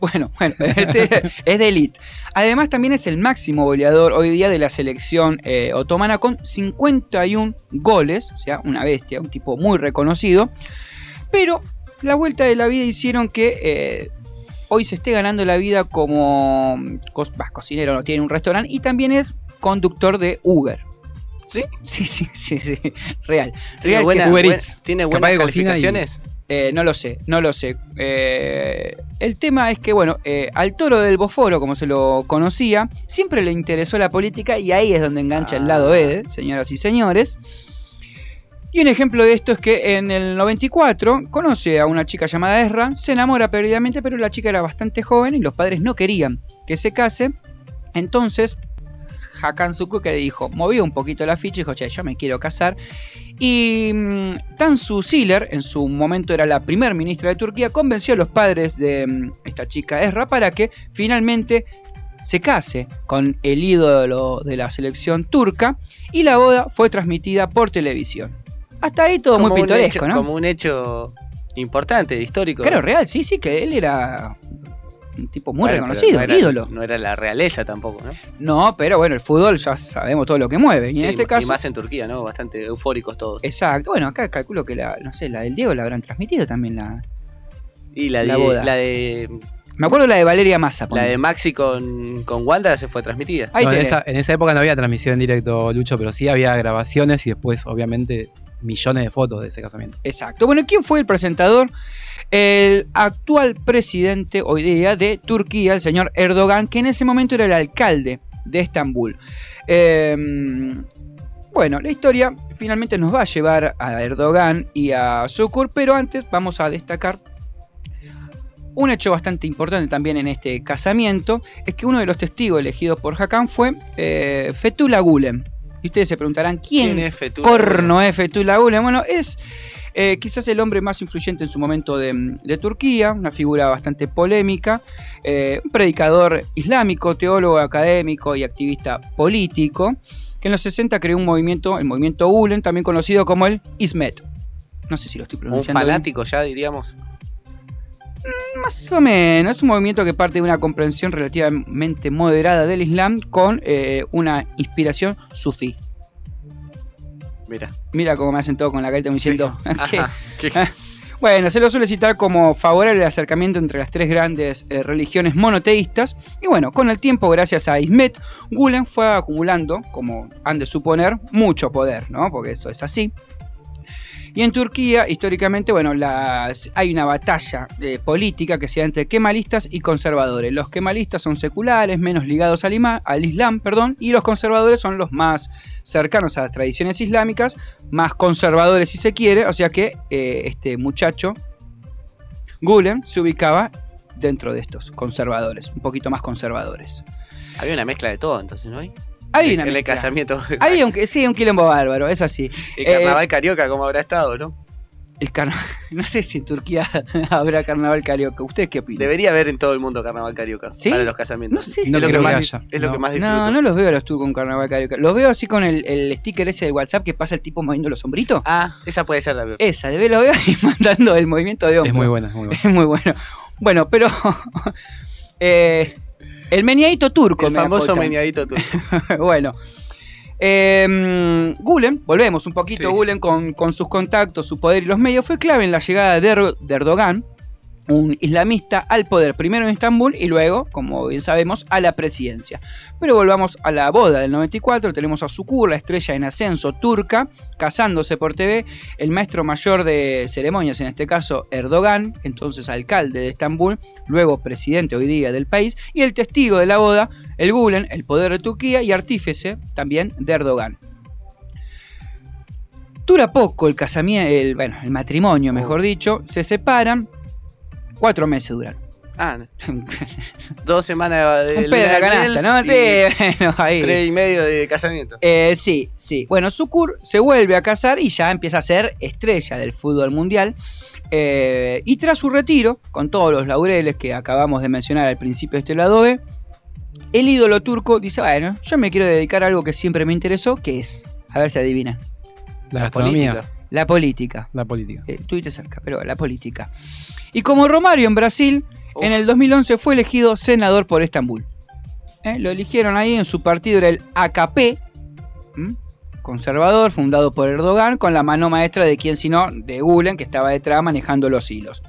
Bueno, bueno, este es de elite. Además, también es el máximo goleador hoy día de la selección eh, otomana con 51 goles, o sea, una bestia, un tipo muy reconocido. Pero la vuelta de la vida hicieron que eh, hoy se esté ganando la vida como cos- bah, cocinero, no tiene un restaurante y también es conductor de Uber. ¿Sí? Sí, sí, sí, sí. Real. ¿Tiene Real que buenas, buen- ¿tiene buenas y- calificaciones? Eh, no lo sé, no lo sé. Eh, el tema es que, bueno, eh, al toro del Boforo, como se lo conocía, siempre le interesó la política y ahí es donde engancha el lado E, señoras y señores. Y un ejemplo de esto es que en el 94 conoce a una chica llamada Ezra, se enamora perdidamente, pero la chica era bastante joven y los padres no querían que se case. Entonces, Hakan Suku que dijo, movió un poquito la ficha y dijo, che, yo me quiero casar. Y mm, Tansu Siller, en su momento era la primer ministra de Turquía, convenció a los padres de mm, esta chica Ezra para que finalmente se case con el ídolo de la selección turca y la boda fue transmitida por televisión. Hasta ahí todo muy Como pintoresco, hecho- ¿no? Como un hecho importante, histórico. Claro, real, sí, sí, que él era un tipo muy Bueno, reconocido, no era- ídolo. No era la realeza tampoco, ¿no? No, pero bueno, el fútbol ya sabemos todo lo que mueve. Y Sí, en este y caso. más en Turquía, ¿no? Bastante eufóricos todos. Exacto. Bueno, acá calculo que la, no sé, la del Diego la habrán transmitido también la. Y la de, La boda. la de Me acuerdo la de Valeria Massa. la de Maxi con, con Wanda se fue transmitida. Ahí No, en, esa, en esa época no había transmisión en directo, Lucho, pero sí había grabaciones y después, obviamente, millones de fotos de ese casamiento. Exacto. Bueno, ¿quién fue el presentador? El actual presidente hoy día de Turquía, el señor Erdogan, que en ese momento era el alcalde de Estambul. Eh, Bueno, la historia finalmente nos va a llevar a Erdogan y a Sukur, pero antes vamos a destacar un hecho bastante importante también en este casamiento, es que uno de los testigos elegidos por Hakan fue eh, Fethullah Gulen. Y ustedes se preguntarán, ¿quién, ¿Quién es Fethullah corno es Fethullah? Bueno, es eh, quizás el hombre más influyente en su momento de, de Turquía, una figura bastante polémica, eh, un predicador islámico, teólogo académico y activista político, que en los 60 creó un movimiento, el movimiento Gulen, también conocido como el Ismet. No sé si lo estoy Un pronunciando bien. fanático ya, diríamos. Más o menos, es un movimiento que parte de una comprensión relativamente moderada del Islam con eh, una inspiración sufí. Mira. Mira cómo me hacen todo con la carita me diciendo. ¿qué? Ajá, ¿qué? Bueno, se lo suele citar como favorable al acercamiento entre las tres grandes eh, religiones monoteístas. Y bueno, con el tiempo, gracias a Ismet, Gulen fue acumulando, como han de suponer, mucho poder, ¿no? Porque eso es así. Y en Turquía, históricamente, bueno, hay una batalla eh, política que se da entre kemalistas y conservadores. Los kemalistas son seculares, menos ligados al, al Islam, perdón, y los conservadores son los más cercanos a las tradiciones islámicas, más conservadores si se quiere, o sea que eh, este muchacho, Gulen, se ubicaba dentro de estos conservadores, un poquito más conservadores. Había una mezcla de todo, entonces, ¿no hay? Una en el casamiento. Hay aunque sí, un quilombo bárbaro, es así. El Eh, carnaval carioca, como habrá estado, ¿no? el carnaval, no sé si en Turquía habrá carnaval carioca. ¿Ustedes qué opinan? Debería haber en todo el mundo carnaval carioca. ¿Sí? Para los casamientos. No sé es si lo que creo que haya. es lo que más disfruto. No, no los veo a los turcos con carnaval carioca. Los veo así con el, el sticker ese de WhatsApp que pasa el tipo moviendo los sombritos. Ah, esa puede ser también. Esa, de lo veo y mandando el movimiento de hombro. Es muy buena, es muy buena. Es muy bueno. Bueno, pero. eh, el meneadito turco. El me famoso acotan. meneadito turco. bueno. Eh, Gulen, volvemos un poquito, Gulen con, con sus contactos, su poder y los medios, fue clave en la llegada de, Er- de Erdogan, un islamista, al poder, primero en Estambul y luego, como bien sabemos, a la presidencia. Pero volvamos a la boda del 94, tenemos a Sukur, la estrella en ascenso turca, casándose por TV, el maestro mayor de ceremonias, en este caso Erdogan, entonces alcalde de Estambul, luego presidente hoy día del país, y el testigo de la boda, el Gulen, el poder de Turquía y artífice también de Erdogan. Dura poco el casamiento, el, bueno, el matrimonio, mejor dicho, se separan, cuatro meses duran. Ah, dos semanas de Un pedo en la de canasta, ¿no? Sí, bueno, ahí. Tres y medio de casamiento. Eh, sí, sí. Bueno, Sukur se vuelve a casar y ya empieza a ser estrella del fútbol mundial. Eh, y tras su retiro, con todos los laureles que acabamos de mencionar al principio de este lado B, el ídolo turco dice, bueno, yo me quiero dedicar a algo que siempre me interesó, que es, a ver si adivinan, La gastronomía. política. La política. La política. Eh, estuviste cerca, pero la política. Y como Romario en Brasil, en el 2011 fue elegido senador por Estambul. Eh, Lo eligieron ahí en su partido, era el AKP, ¿m? conservador, fundado por Erdogan, con la mano maestra de quien sino, de Gulen, que estaba detrás manejando los hilos.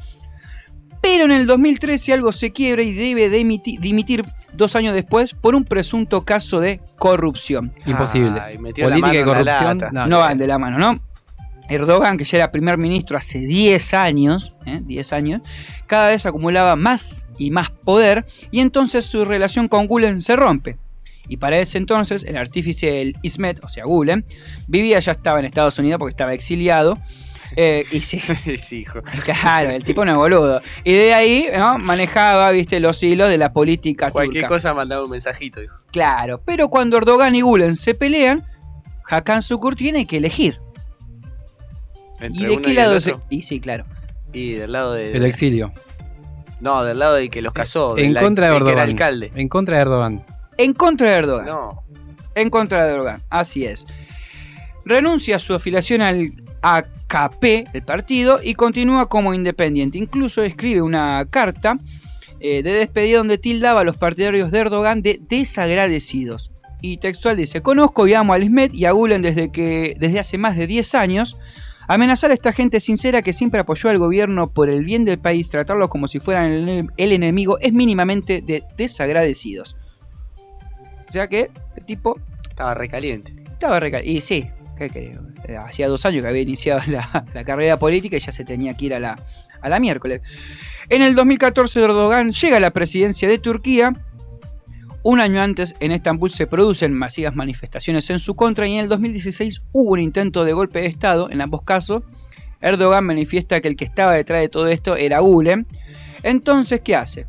Pero en el 2013 algo se quiebra y debe dimiti- dimitir dos años después por un presunto caso de corrupción. Imposible. Política y corrupción. no, no van de la mano, ¿no? Erdogan, que ya era primer ministro hace 10 años, ¿eh? 10 años, cada vez acumulaba más y más poder y entonces su relación con Gulen se rompe. Y para ese entonces el artífice del Ismet, o sea Gulen, vivía, ya estaba en Estados Unidos porque estaba exiliado. eh, y sí, sí, hijo. claro, el tipo no es boludo. Y de ahí ¿no? manejaba, viste, los hilos de la política Cualquier turca. cosa mandaba un mensajito, dijo. Claro, pero cuando Erdogan y Gulen se pelean, Hakan Sukur tiene que elegir. Entre ¿Y de qué lado se.? Y sí, claro. Y del lado de. El exilio. No, del lado del que los casó. En contra de del que era Erdogan. alcalde. En contra de Erdogan. En contra de Erdogan. No. En contra de Erdogan, así es. Renuncia a su afiliación al AKP, el partido, y continúa como independiente. Incluso escribe una carta eh, de despedida donde tildaba a los partidarios de Erdogan de desagradecidos. Y textual dice, conozco y amo a Ismet y a Gulen desde, que, desde hace más de 10 años. Amenazar a esta gente sincera que siempre apoyó al gobierno por el bien del país, tratarlos como si fueran el, el enemigo, es mínimamente de desagradecidos. O sea que el tipo Estaba recaliente. estaba recal... Y sí, ¿qué? Eh, Hacía dos años que había iniciado la, la carrera política y ya se tenía que ir a la, a la miércoles. En el 2014 Erdogan llega a la presidencia de Turquía Un año antes, en Estambul se producen masivas manifestaciones en su contra y en el 2016 hubo un intento de golpe de Estado. En ambos casos, Erdogan manifiesta que el que estaba detrás de todo esto era Gulen. Entonces, ¿qué hace?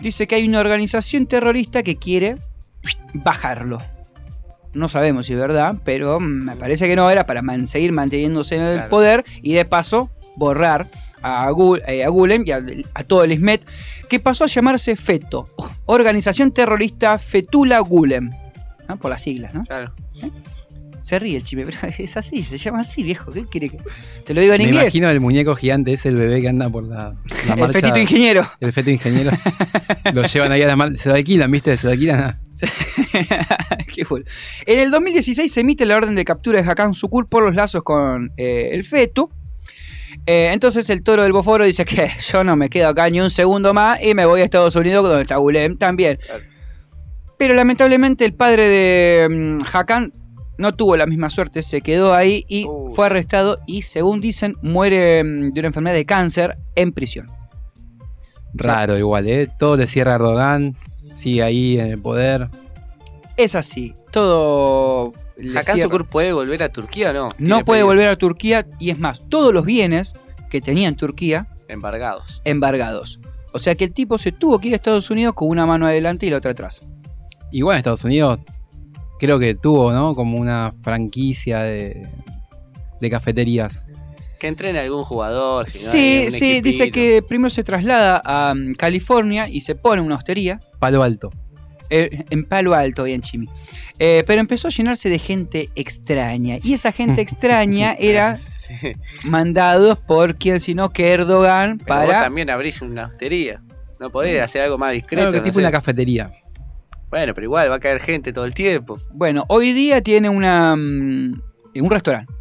Dice que hay una organización terrorista que quiere bajarlo. No sabemos si es verdad, pero me parece que no era para man- seguir manteniéndose en el Claro. poder y de paso borrar a, Gul- eh, a Gulen y a, a todo el ISMET, que pasó a llamarse FETO, Organización Terrorista Fetula Gulen. ¿no? Por las siglas, ¿no? Claro. Se ríe el chime, pero es así, se llama así, viejo. ¿Qué quiere que.? Te lo digo en Me inglés. imagino el muñeco gigante, es el bebé que anda por la, la El fetito ingeniero. El feto ingeniero. Lo llevan ahí a la marcha. Se lo alquilan, ¿viste? Se lo alquilan. Qué cool. En el 2016 se emite la orden de captura de Hakan Sukur por los lazos con eh, el feto. Eh, entonces el toro del Boforo dice que yo no me quedo acá ni un segundo más y me voy a Estados Unidos donde está Gulem también. Pero lamentablemente el padre de mm, Hakan no tuvo la misma suerte, se quedó ahí y fue arrestado y según dicen muere mm, de una enfermedad de cáncer en prisión. Raro igual, ¿eh? Todo le cierra a Erdogan. Sigue ahí en el poder. Es así, todo... ¿Hakan. Sukur puede volver a Turquía o no? No puede pedido. volver a Turquía y es más, todos los bienes que tenía en Turquía Embargados. embargados. O sea que el tipo se tuvo que ir a Estados Unidos con una mano adelante y la otra atrás. Igual en Estados Unidos creo que tuvo, ¿no? Como una franquicia de, de cafeterías. Que entrene algún jugador. Si no, sí, sí, dice que primero se traslada a mm, California y se pone una hostería. Palo alto. Eh, en Palo Alto, bien chimi. Eh, pero empezó a llenarse de gente extraña. Y esa gente extraña era mandados por quien sino que Erdogan Pero vos para... también abrís una hostería. No podés hacer algo más discreto. Claro que no tipo sé. una cafetería. Bueno, pero igual va a caer gente todo el tiempo. Bueno, hoy día tiene una mm, un restaurante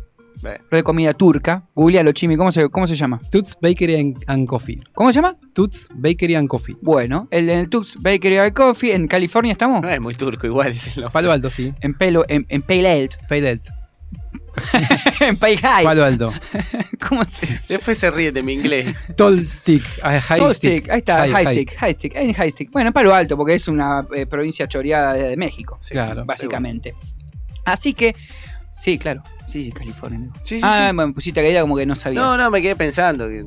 Bueno. de comida turca. Googlealo, Chimi, ¿cómo se, cómo se llama? Toots Bakery and, and Coffee. ¿Cómo se llama? Toots Bakery and Coffee. Bueno, el, el Tux Bakery and Coffee en California estamos. No es muy turco, igual es el Palo alto, sí. En Pelo, en, en Pale Alt. Pale en Pale High. Palo alto. ¿Cómo se Después se ríe de mi inglés. Tall stick. ah, high Tall stick. stick, ahí está, High, high, high. stick, high stick, en high stick. Bueno, en Palo Alto, porque es una eh, provincia choreada de, de México, Claro. básicamente. Así que, sí, claro, sí, sí, California. amigo. Sí, sí, ah, sí. bueno, pusiste caída como que no sabías. No, no, me quedé pensando que.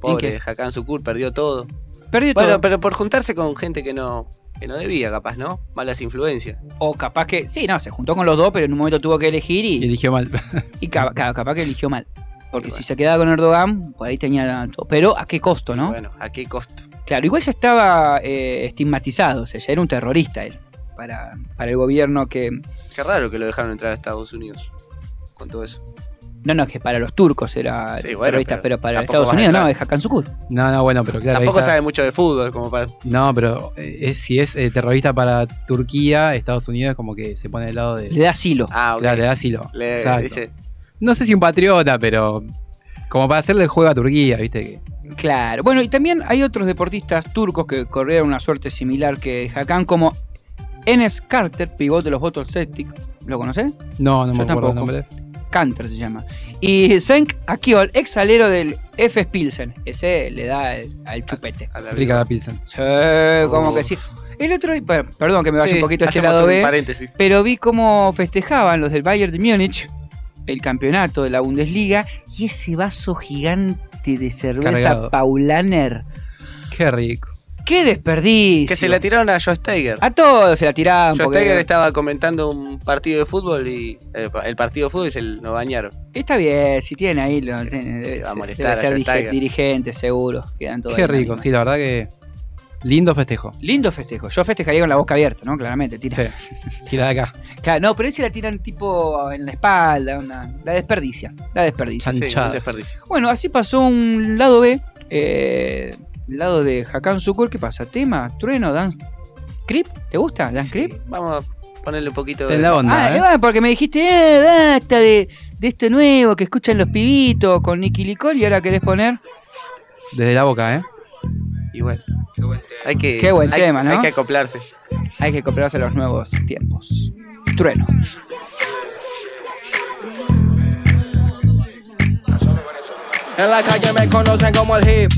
Pobre? Hakan Sukur perdió todo. Perdió bueno, todo. pero por juntarse con gente que no, que no debía, capaz, ¿no? Malas influencias. O capaz que, sí, no, se juntó con los dos, pero en un momento tuvo que elegir y, Y eligió mal. y ca- ca- capaz que eligió mal. Porque si se quedaba con Erdogan, por ahí tenía todo. Pero a qué costo, ¿no? Bueno, ¿a qué costo? Claro, igual ya estaba eh, estigmatizado, o sea, ya era un terrorista él. Para, para el gobierno que. Qué raro que lo dejaron entrar a Estados Unidos. Con todo eso. No, no, es que para los turcos era Sí, bueno, terrorista, pero pero, para Estados Unidos no, es Hakan Sukur. No, no, bueno, pero claro. Tampoco está. sabe mucho de fútbol, como para. No, pero eh, es- si es eh, terrorista para Turquía, Estados Unidos como que se pone del lado de... Le da asilo. Ah, ok. Claro, le da asilo. Le Exacto. dice. No sé si un patriota, pero como para hacerle el juego a Turquía, ¿viste? Que Claro. Bueno, y también hay otros deportistas turcos que corrieron una suerte similar que Hakan, como Enes Carter, pivote de los Bottle Celtic. ¿Lo conoces? no, no Yo me acuerdo el tampoco. nombre. Canter se llama. Y Zenk Akiol, ex alero del F. Pilsen. Ese le da el- al chupete. A la Rica la Pilsen. Sí, como que sí. El otro día, per- perdón que me vaya Sí, un poquito a este hacemos lado un B, paréntesis. pero vi cómo festejaban los del Bayern de Múnich el campeonato de la Bundesliga y ese vaso gigante de cerveza Cargado. Paulaner. Qué rico. ¡Qué desperdicio! Que se la tiraron a Joe Steiger. A todos se la tiraban. Joe porque- Steiger estaba comentando un partido de fútbol y eh, el partido de fútbol y se lo bañaron. Está bien, si tiene ahí, lo, tiene- debe, va a ser- molestar debe a Joe dirige- dirigente, seguro. Quedan todos Qué rico, sí, la verdad que lindo festejo. Lindo festejo. Yo festejaría con la boca abierta, ¿no? Claramente. Tira. Sí. Tira de acá. Claro, no, pero ese la tiran tipo en la espalda, una- la desperdician. La desperdician. Sí, desperdicio. Bueno, así pasó un lado B. Eh, lado de Hakan Sukur. ¿Qué pasa? ¿Tema? ¿Trueno? ¿Dance? ¿Creep? ¿Te gusta? ¿Dance Creep? Vamos a ponerle un poquito En la onda, Ah, ¿eh? eh, porque me dijiste, eh, basta de, de esto nuevo que escuchan los pibitos con Nicky Licol y ahora querés poner. Desde la boca, ¿eh? Y bueno, hay que, Qué buen hay- tema, ¿no? Hay que acoplarse. Hay que comprarse a los nuevos tiempos. Trueno. En la calle me conocen como el hip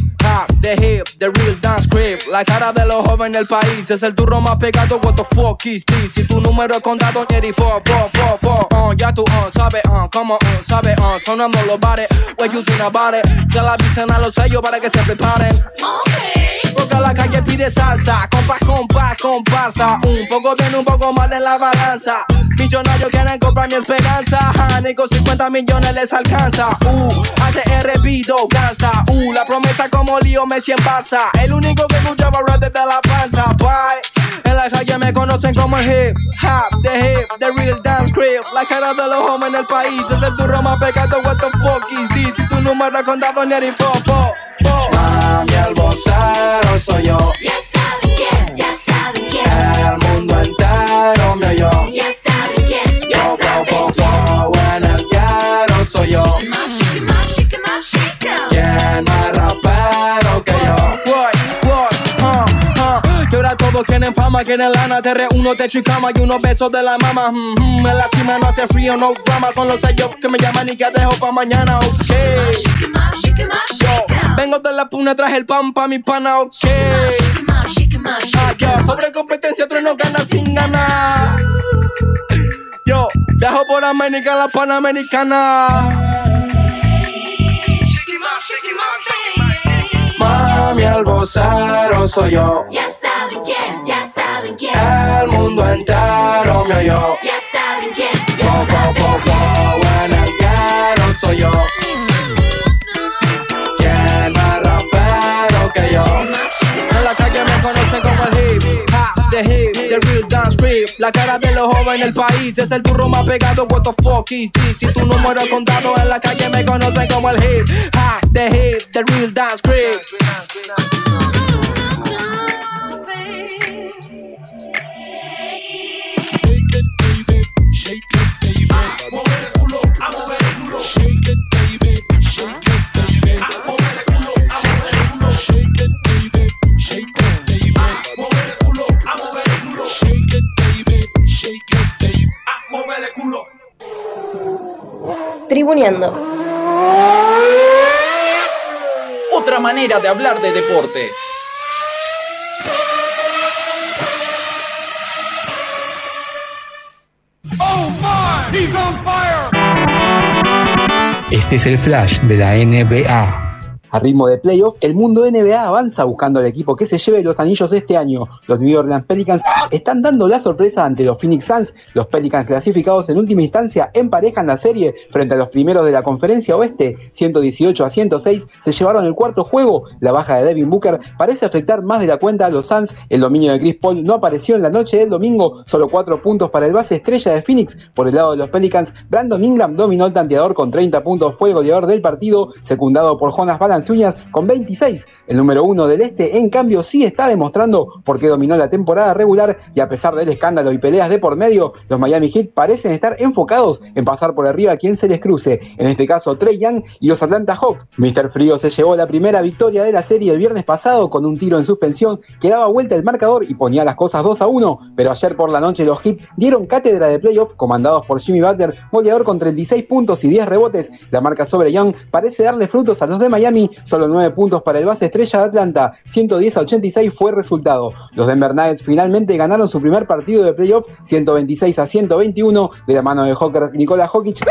the hip, the real dance creep. La cara de los jóvenes del país es el turro más pegado. What the fuck is this? Si tu número es contado, Jerry, four, four, four, four. Uh, ya tú, uh, sabes, uh, como, uh, sabes, uh, sonando los bares. What you think about it? Ya la avisen a los sellos para que se preparen. Porque la calle pide salsa, compás, compás, comparsa. Un poco bien, un poco mal en la balanza. Millonarios quieren comprar mi esperanza. Honey, con 50 millones les alcanza. Uh, ATR Vido, gangsta. Uh, la promesa como lío Messi en Barça. El único que escuchaba rap desde la panza. Bye. En la calle me conocen como el hip hop, the hip, the real dance creep. La cara de los jóvenes del país es el turro más pecado. What the fuck is this? Si tu número es contado, Neri, fo, fo. Mami, el vocero soy yo. Ya todos quieren fama, quieren lana, te uno techo y cama y unos besos de la mama. Mm, en la cima no hace frío, no drama, son los sellos que me llaman y que dejo pa' mañana, ok. Yo, vengo de la puna, traje el pan pa' mi pana, ok. Ah, yo, pobre competencia, tres no gana sin ganar. Yo, viajo por América, la panamericana. Mami, vocero soy yo. Ya quién. El mundo entero me oyó. Ya saben quién, Fo, fo, fo, fo, en el ghetto soy yo. ¿Quién más rapero que yo? En la calle me conocen como el hip hop, the hip, the real dance creep. La cara de los jóvenes del país es el turro más pegado. What the fuck is this? Si tu número es contado en la calle me conocen como el hip hop, the hip, the real dance creep. Tribuneando. Otra manera de hablar de deporte. Este es el flash de la NBA. A ritmo de playoff, el mundo NBA avanza buscando al equipo que se lleve los anillos este año. Los New Orleans Pelicans están dando la sorpresa ante los Phoenix Suns. Los Pelicans clasificados en última instancia emparejan la serie frente a los primeros de la conferencia oeste. 118 a 106 se llevaron el cuarto juego. La baja de Devin Booker parece afectar más de la cuenta a los Suns. El dominio de Chris Paul no apareció en la noche del domingo. Solo cuatro puntos para el base estrella de Phoenix. Por el lado de los Pelicans, Brandon Ingram dominó el tanteador con 30 puntos. Fue el goleador del partido, secundado por Jonas Valanciunas con 26. El número uno del este, en cambio, sí está demostrando por qué dominó la temporada regular y a pesar del escándalo y peleas de por medio, los Miami Heat parecen estar enfocados en pasar por arriba a quien se les cruce. En este caso, Trey Young y los Atlanta Hawks. Mr. Frío se llevó la primera victoria de la serie el viernes pasado con un tiro en suspensión que daba vuelta el marcador y ponía las cosas 2 a 1, pero ayer por la noche los Heat dieron cátedra de playoff comandados por Jimmy Butler, goleador con 36 puntos y 10 rebotes. La marca sobre Young parece darle frutos a los de Miami, solo 9 puntos para el base estrella de Atlanta, 110 a 86 fue el resultado. Los Denver Nuggets finalmente ganaron su primer partido de playoff, 126 a 121, de la mano de Joker Nikola Jokic.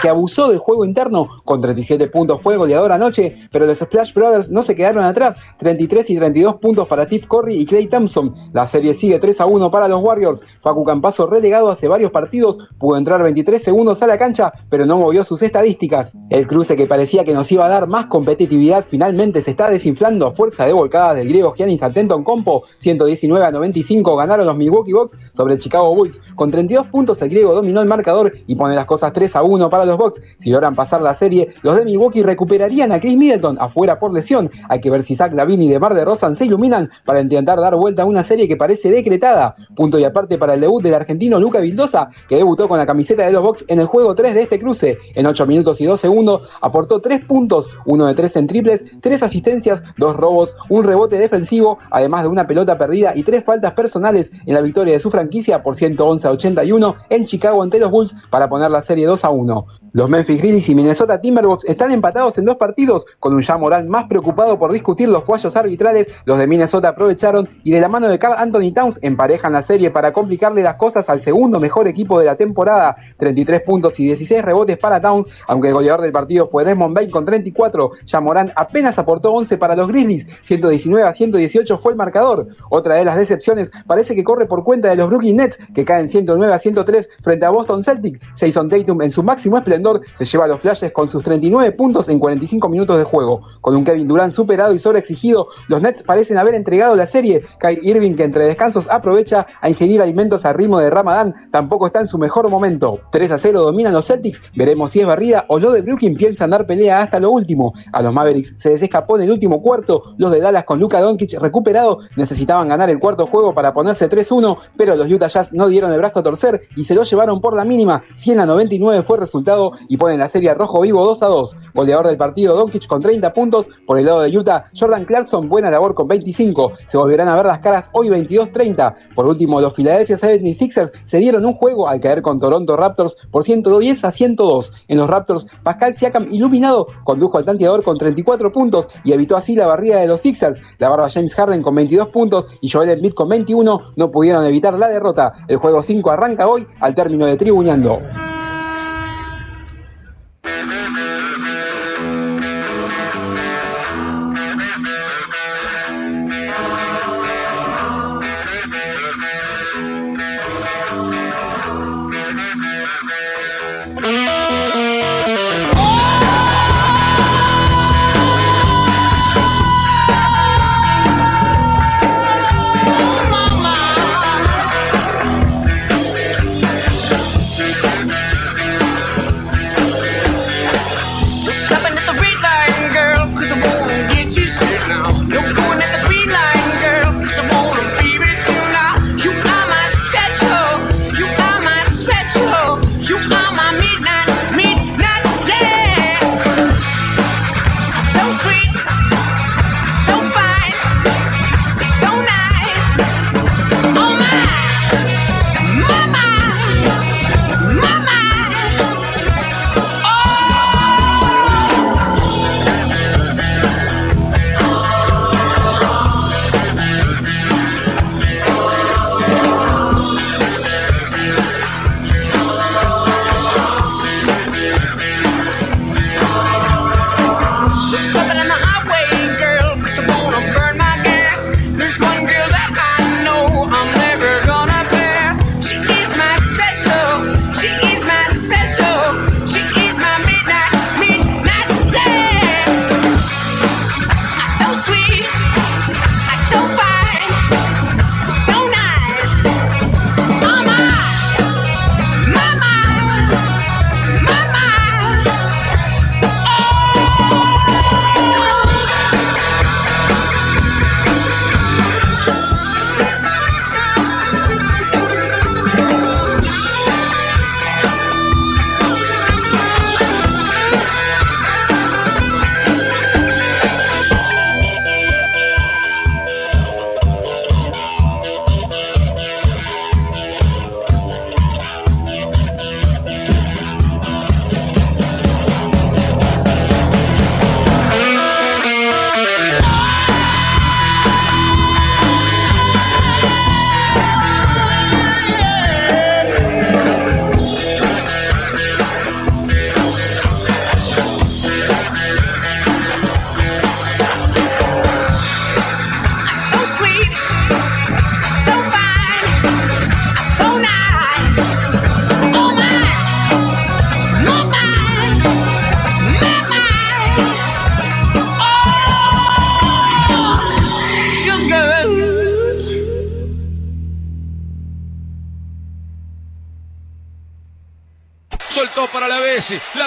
que abusó del juego interno con 37 puntos fue goleador anoche, pero los Splash Brothers no se quedaron atrás, 33 y 32 puntos para Tip Curry y Clay Thompson. La serie sigue 3 a 1 para los Warriors. Facu Campazo relegado hace varios partidos, pudo entrar 23 segundos a la cancha, pero no movió sus estadísticas. El cruce que parecía que nos iba a dar más competitividad finalmente se está desinflando a fuerza de volcadas del griego Giannis Compo, 119 a 95 ganaron los Milwaukee Bucks sobre el Chicago Bulls. Con 32 puntos el griego dominó el marcador y pone las cosas 3 a 1 para los Bucks. Si logran pasar la serie, los de Milwaukee recuperarían a Chris Middleton afuera por lesión. Hay que ver si Zach Lavine y DeMar DeRozan se iluminan para intentar dar vuelta a una serie que parece decretada. Punto y aparte para el debut del argentino Luca Vildosa, que debutó con la camiseta de los Bucks en el juego 3 de este cruce. En 8 minutos y 2 segundos aportó 3 puntos, 1 de 3 en triples, 3 asistencias, 2 robos, un rebote defensivo, además de una pelota perdida y 3 faltas personales en la victoria de su franquicia por 111 a 81 en Chicago ante los Bulls para poner la serie 2 a 1. Los Memphis Grizzlies y Minnesota Timberwolves están empatados en dos partidos, con un Morán más preocupado por discutir los fallos arbitrales. Los de Minnesota aprovecharon y de la mano de Carl Anthony Towns emparejan la serie para complicarle las cosas al segundo mejor equipo de la temporada. 33 puntos y 16 rebotes para Towns, aunque el goleador del partido fue Desmond Bain con 34. Morán apenas aportó 11 para los Grizzlies, 119 a 118 fue el marcador. Otra de las decepciones parece que corre por cuenta de los Brooklyn Nets, que caen 109 a 103 frente a Boston Celtic. Jason Tatum en su máximo esplendor se lleva a los flashes con sus 39 puntos en 45 minutos de juego. Con un Kevin Durant superado y sobreexigido, los Nets parecen haber entregado la serie. Kyrie Irving, que entre descansos aprovecha a ingerir alimentos a ritmo de Ramadán, tampoco está en su mejor momento. 3 a 0 dominan los Celtics, veremos si es barrida o lo de Brooklyn piensan dar pelea hasta lo último. A los Mavericks se les escapó en el último cuarto, los de Dallas con Luka Doncic recuperado necesitaban ganar el cuarto juego para ponerse 3-1, pero los Utah Jazz no dieron el brazo a torcer y se lo llevaron por la mínima. 100 a 99 fue el resultado y ponen la serie rojo vivo 2 a 2. Goleador del partido Doncic con 30 puntos. Por el lado de Utah, Jordan Clarkson, buena labor con 25. Se volverán a ver las caras hoy 22-30. Por último, los Philadelphia 76ers se dieron un juego al caer con Toronto Raptors por 110 a 102. En los Raptors, Pascal Siakam, iluminado, condujo al tanteador con 34 puntos y evitó así la barrida de los Sixers. La barba James Harden con 22 puntos y Joel Embiid con 21 no pudieron evitar la derrota. El juego 5 arranca hoy al término de Tribuñando.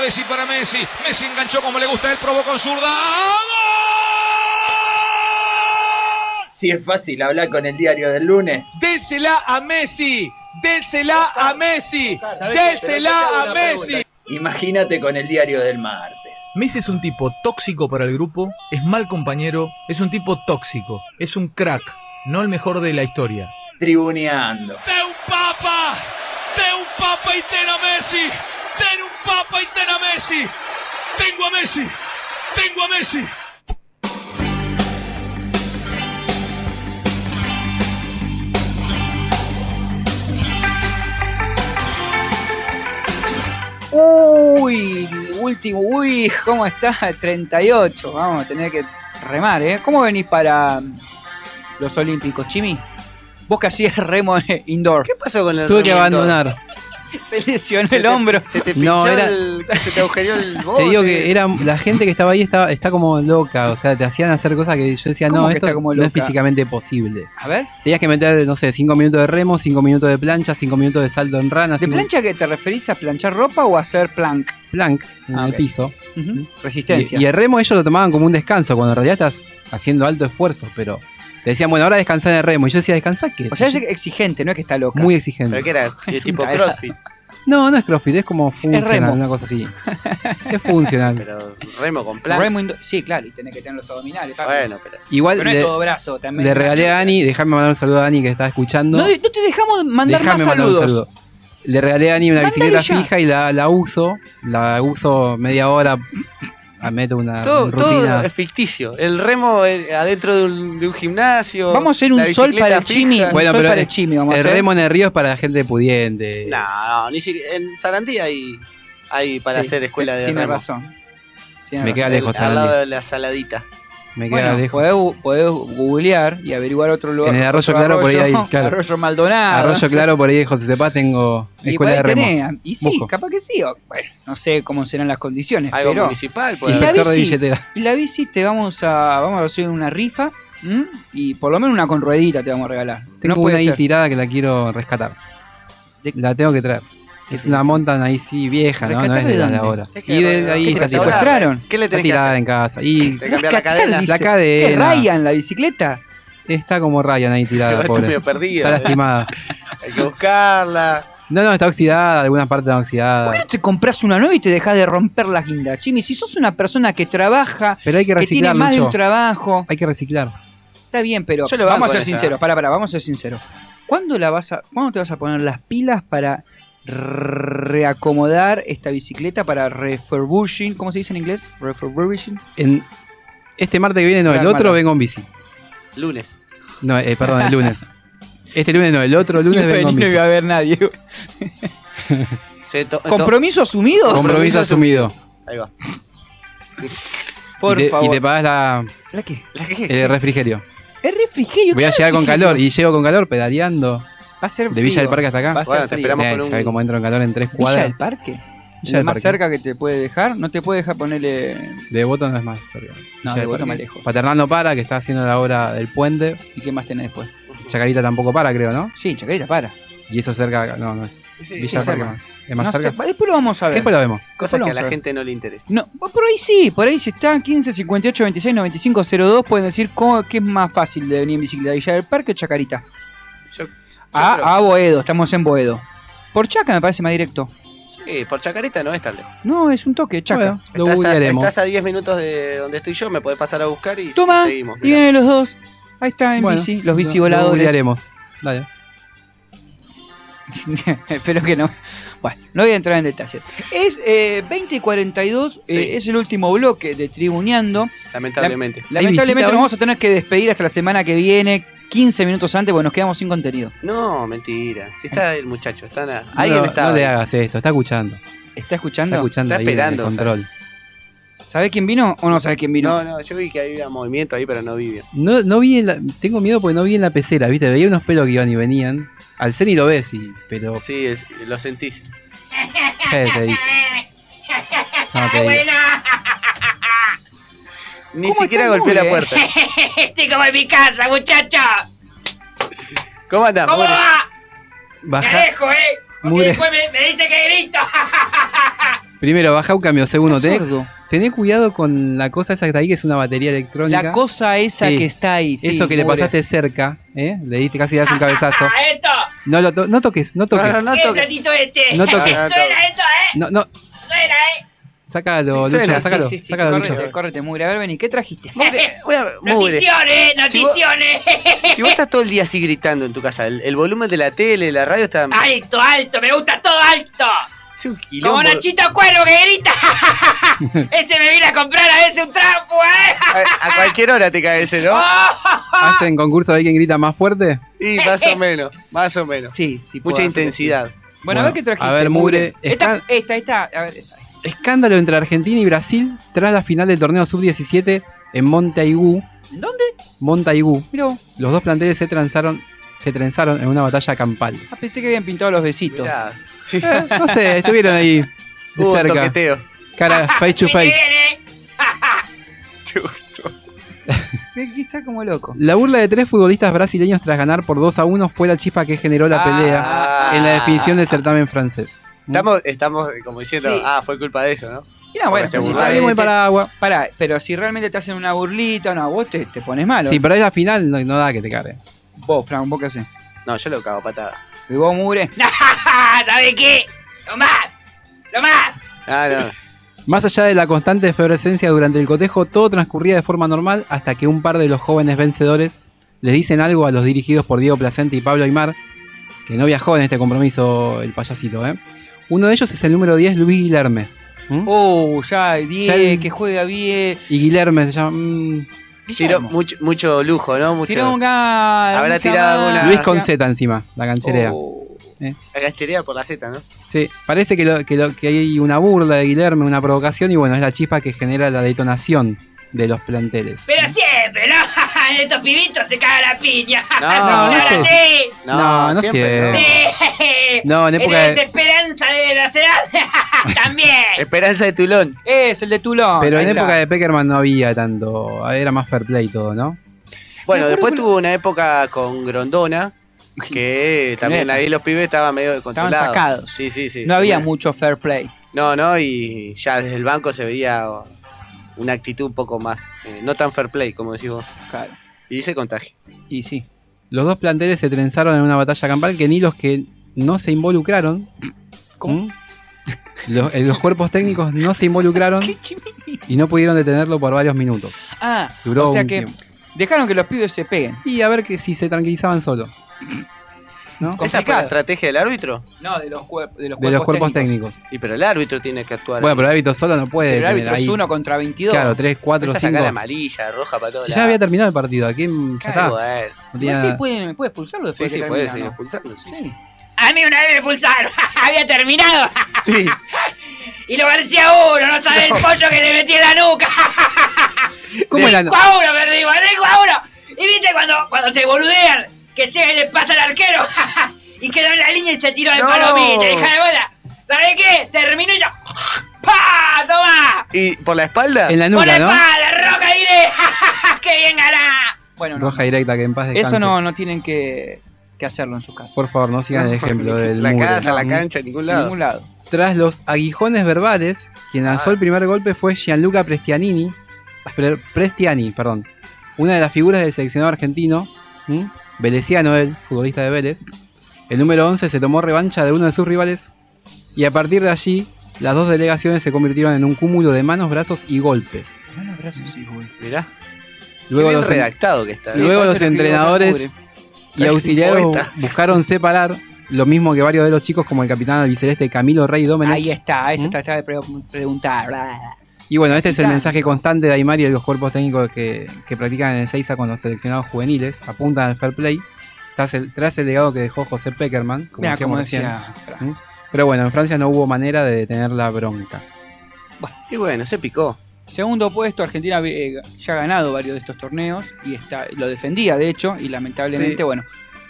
Bessi para Messi. Messi enganchó como le gusta, él probó con zurda. Si es fácil hablar con el diario del lunes. Désela a Messi, désela a Messi, désela a Messi. Imagínate con el diario del martes. Messi es un tipo tóxico para el grupo, es mal compañero, es un tipo tóxico, es un crack, no el mejor de la historia. Tribuneando. De un papa, de un papa y ten a Messi, ten un Papa y ten a Messi. Tengo a Messi. Tengo a Messi. Uy, último, uy, ¿cómo está? 38. Vamos a tener que remar, ¿eh? ¿Cómo venís para los Olímpicos, Chimi? Vos que hacías remo indoor. ¿Qué pasó con el Tuve que abandonar. Se lesionó el hombro. Se te No, pinchó era- el. Se te agujereó el bote. Te digo que era la gente que estaba ahí estaba, está como loca, o sea, te hacían hacer cosas que yo decía, ¿Cómo no, esto como no es físicamente posible. A ver. Tenías que meter, no sé, 5 minutos de remo, 5 minutos de plancha, 5 minutos de salto en rana. ¿De plancha que te referís a planchar ropa o a hacer plank? Plank en Ah, el piso. Resistencia. Y, y el remo ellos lo tomaban como un descanso, cuando en realidad estás haciendo alto esfuerzo, pero decían, bueno, ahora descansar en el remo. Y yo decía, ¿descansar qué? O sea, es exigente, no es que está loca. Muy exigente. Pero que era Es tipo. CrossFit. No, no es crossfit, es como funcional, remo. una cosa así. es funcional. Pero remo con plan. Remo Sí, claro, y tenés que tener los abdominales. papi. Bueno, pero. Igual Pero no le, es todo brazo también. le regalé a Dani, déjame mandar un saludo a Dani que está escuchando. No, no te dejamos mandar Déjame más mandar un saludos. saludo. Le regalé a Dani una Mándale bicicleta ya. fija y la, la uso. La uso media hora. Ah, Meto una Todo, rutina. todo es ficticio. El remo eh, adentro de un, de un gimnasio. Vamos a hacer un sol para el chimi. Bueno, sol pero para el- chimi, vamos a el hacer. remo en el río es para la gente pudiente. No, no, ni siquiera. En Sarandí hay, hay para Sí, hacer escuela de Tiene remo. razón. Tiene Me razón. queda El- lejos, Al lado de la saladita. Me queda Bueno, lejos. podés, podés googlear y averiguar otro lugar. En el Arroyo Claro, por ahí hay- arroyo, claro. Arroyo Maldonado. Arroyo Claro, por ahí de José Cepaz tengo Y escuela de remo. Y sí, Busco. capaz que sí. o- Bueno, no sé cómo serán las condiciones. Algo pero municipal. y la. Inspector de bici, billetera. y la bici te vamos a, vamos a hacer una rifa. ¿m? Y por lo menos una con ruedita te vamos a regalar. Tengo no una ahí ser. tirada que la quiero rescatar. De- La tengo que traer. Es una mountain ahí sí vieja, ¿no? No ¿Rescatar es de de la de ahora. Es que Y de ahí ¿qué está te tirada. secuestraron? ¿Qué le tenés que tirada hacer? en casa. Y Te cambiar la cadena. dice. la ¿Qué cadena. Ryan la bicicleta? Está como Ryan ahí tirada, Está pobre. medio perdida. Está lastimada. Hay que buscarla. No, no, está oxidada, algunas partes están ¿Por qué oxidadas. no te compras una nueva y te dejas de romper la guinda? Chimi, si sos una persona que trabaja, Pero hay que que tiene reciclar, más de un trabajo, Hay que reciclar. está bien, pero Yo lo vamos a ser esa. sinceros. Para, para, vamos a ser sinceros. ¿Cuándo, la vas a, ¿Cuándo te vas a poner las pilas para reacomodar esta bicicleta para refurbishing? ¿Cómo se dice en inglés? Refurbishing. En este martes que viene, no, el otro vengo en bici. Lunes. No, eh, perdón, el lunes. Este lunes no, el otro lunes no, vengo en no bici. iba a haber nadie. ¿Compromiso asumido? Compromiso asumido. Ahí va. Por y, te, favor. y te pagas la, ¿La qué? ¿La qué? el refrigerio. Es refrigerio. Voy a ¿qué llegar con calor y llego con calor pedaleando Va a ser de Villa del Parque hasta acá. Va a ser Bueno, te frío. esperamos Eh, con un- ¿Sabe cómo entro en calor en tres ¿Villa cuadras? del Parque? Villa ¿El del más Parque. cerca que te puede dejar? ¿No te puede dejar ponerle De Voto no es más cerca. No, Villa de Voto más lejos. Paternal no para, que está haciendo la obra del puente. ¿Y qué más tenés después? Chacarita tampoco para, creo, ¿no? Sí, Chacarita, para. Y eso cerca, no, no es. Sí, Villa Parque cerca. más. ¿Es más No sé, cerca? después lo vamos a ver. Después lo vemos. Cosas que a la a gente no le interesa. No, por ahí sí, por ahí si está 15, 58, 26, 95, 02, pueden decir cómo, qué es más fácil de venir en bicicleta, Villa del Parque o Chacarita. Yo A, creo- a Boedo, estamos en Boedo. Por Chaca me parece más directo. Sí, por Chacarita no es tan lejos. No, es un toque, Chaca. Bueno, lo Estás a, googlearemos. estás a 10 minutos de donde estoy yo, me podés pasar a buscar y Toma, seguimos. y mirá. vienen los dos. Ahí está en Bueno, bici, los lo- bicivoladores. Lo googlearemos. Dale. Espero que no. Bueno, no voy a entrar en detalles. Es eh, 20 y 42, eh, Sí. es el último bloque de Tribuneando. Lamentablemente. Lamentablemente visita nos hoy? vamos a tener que despedir hasta la semana que viene, 15 minutos antes, porque nos quedamos sin contenido. No, mentira. Si está el muchacho, está na- No, alguien no, está. no le hagas esto, está escuchando. ¿Está escuchando? Está escuchando Está ahí en el esperando, control. ¿Sabe quién vino o no sabe quién vino? No, no, yo vi que había movimiento ahí, pero no vi bien. No, no vi en la- tengo miedo porque no vi en la pecera, ¿viste? Veía unos pelos que iban y venían. Al Ceni lo ves, y, pero. Sí, es- lo sentís. ¿qué te dice? No te. Ni ¿Cómo siquiera está golpeé la puerta. Estoy como en mi casa, muchacho. ¿Cómo andás? ¿Cómo Mugre? va? Me Baja, alejo, ¿eh? Porque Mugre. después me, me dice que grito. primero, baja un cambio. Segundo, tené, tené cuidado con la cosa esa que está ahí, que es una batería electrónica. La cosa esa Sí. que está ahí. sí, Eso que le pasaste cerca, ¿eh? Le diste casi das un cabezazo. Esto. No, lo to- no toques, no toques. No, no, no ¿Qué es el toques. este? No toques. Suena esto, ¿eh? No, no, Suena, ¿eh? Sácalo, Sí, Lucho, suena, sácalo, Sí, sí, sí, sácalo, córrete, Lucho. córrete, Mugre. A ver, vení, ¿qué trajiste? Mugre, una- Mugre. Noticiones, Si vos- noticiones. Si vos estás todo el día así gritando en tu casa, el, el volumen de la tele, la radio está. Alto, alto, me gusta todo alto. quilombo. Como Nachito Cuervo que grita. ese me vino a comprar a veces un trampo, ¿eh? A, a cualquier hora te cae ese, ¿no? ¿Hacen concurso de quién grita más fuerte? Y más o menos, más o menos. Sí, sí. Mucha intensidad. Bueno, a ver qué trajiste. a ver, Mure, Esta, está- esta, esta, a ver, esa. Escándalo entre Argentina y Brasil tras la final del torneo sub-17 en Montaigú. ¿En dónde? Montaigú. Mirá vos. Los dos planteles se transaron, se trenzaron en una batalla campal. Ah, pensé que habían pintado los besitos. Sí. Eh, no sé, estuvieron ahí de Hubo un cerca. toqueteo. Cara face to face. Aquí está como loco. La burla de tres futbolistas brasileños tras ganar por 2 a 1 fue la chispa que generó la pelea Ah. en la definición del certamen francés. Estamos, estamos como diciendo, Sí. ah, fue culpa de ellos, ¿no? Y no, bueno, si el paraguas. Pará, pero si realmente te hacen una burlita, no, vos te, te pones malo. Sí, pero es la final, no, no da que te cargue. Vos, Fran, ¿vos qué haces? No, yo lo cago patada. ¿Y vos, Mure? ¿Sabes qué? ¡Lo más! ¡Lo más! Ah, no. Más allá de la constante efervescencia durante el cotejo, todo transcurría de forma normal hasta que un par de los jóvenes vencedores les dicen algo a los dirigidos por Diego Placente y Pablo Aymar, que no viajó en este compromiso el payasito. ¿eh? Uno de ellos es el número 10, Luis Guilherme. ¿Mm? Oh, ya, 10, Ya el- que juega bien. Y Guilherme se llama... mm, Tiró mucho, mucho lujo, ¿no? Mucho... Tiró un gas. Habrá tirado una. Luis con Z encima, la cancherea. Oh. ¿eh? La gachería por la Z, ¿no? Sí, parece que, lo- que, lo- que hay una burla de Guilherme, una provocación, y bueno, es la chispa que genera la detonación de los planteles. Pero siempre, ¿no? Estos pibitos se cagan la piña. No, no sé. sí. No, no siempre. Sí. No, en época de- desesperanza de la ciudad. También. Esperanza de Tulón. Es el de Tulón. Pero ahí en está. época de Peckerman no había tanto, era más fair play todo, ¿no? Bueno, después tuvo una época con Grondona, que también ahí los pibes estaban medio Estaban descontrolados. sacados. Sí, sí, sí. No había mucho fair play. No, no, y ya desde el banco se veía una actitud un poco más, eh, no tan fair play, como decís vos. Claro. Y se contagia. Y sí. Los dos planteles se trenzaron en una batalla campal que ni los que no se involucraron. Los, eh, los cuerpos técnicos no se involucraron y no pudieron detenerlo por varios minutos. Ah, Duró o sea un que tiempo. dejaron que los pibes se peguen. Y a ver que si se tranquilizaban solo. ¿No? ¿Esa fue la estrategia del árbitro? No, de los, cuer- de los De los cuerpos técnicos. Y pero el árbitro tiene que actuar. Bueno, pero el árbitro solo no puede. Pero el árbitro es ahí- uno contra 22. Claro, 3, 4, Esa 5. sacar amarilla, roja para todos Si ya había terminado el partido, aquí ya Claro, está. bueno. No tenía sí, puede, puede expulsarlo Sí, después sí, que puede seguir ¿no? expulsando. Sí. Sí. A mí una vez me expulsaron. Había terminado. Sí. Y lo parecía uno, no sabe el pollo que le metí en la nuca. ¿Cómo era? 5 a 1 perdimos, 5 a 1. Y viste cuando, cuando te boludean, que llega y le pasa al arquero y quedó en la línea y se tiró de No. palomita, hija de bola. ¿Sabes qué? Terminó y yo. ¡Pa! ¡Toma! ¿Y por la espalda? En la Por nuca, la ¿no? espalda, roja diré. ¡Qué bien ganá! Bueno, no. Roja directa, que en paz descanse. Eso no, no tienen que, que hacerlo en su casa. Por favor, no sigan el ejemplo del La muro. casa, la Mm. cancha, en ningún lado. ningún lado. Tras los aguijones verbales, quien lanzó Ah. el primer golpe fue Gianluca Prestianini, Pre- Prestiani, perdón, una de las figuras del seleccionado argentino, ¿m? Velesiano él, futbolista de Vélez. El número 11 se tomó revancha de uno de sus rivales y a partir de allí las dos delegaciones se convirtieron en un cúmulo de manos, brazos y golpes. Bueno, gracias, sí, güey. Mirá. Luego Qué bien los, redactado que está. luego los entrenadores y auxiliares buscaron separar lo mismo que varios de los chicos como el capitán albiceleste Camilo Rey Domenech. Ahí está, eso ¿Mm? está, está de pre- preguntar. bla, bla, bla. Y bueno, este es el mensaje constante de Aymar y de los cuerpos técnicos que, que practican en el Seiza con los seleccionados juveniles. Apuntan al fair play. Tras el, tras el legado que dejó José Peckerman, como decíamos como decía. ¿Mm? Pero bueno, en Francia no hubo manera de detener la bronca. Y bueno, se picó. Segundo puesto, Argentina eh, ya ha ganado varios de estos torneos y está, lo defendía, de hecho, y lamentablemente, Sí. bueno,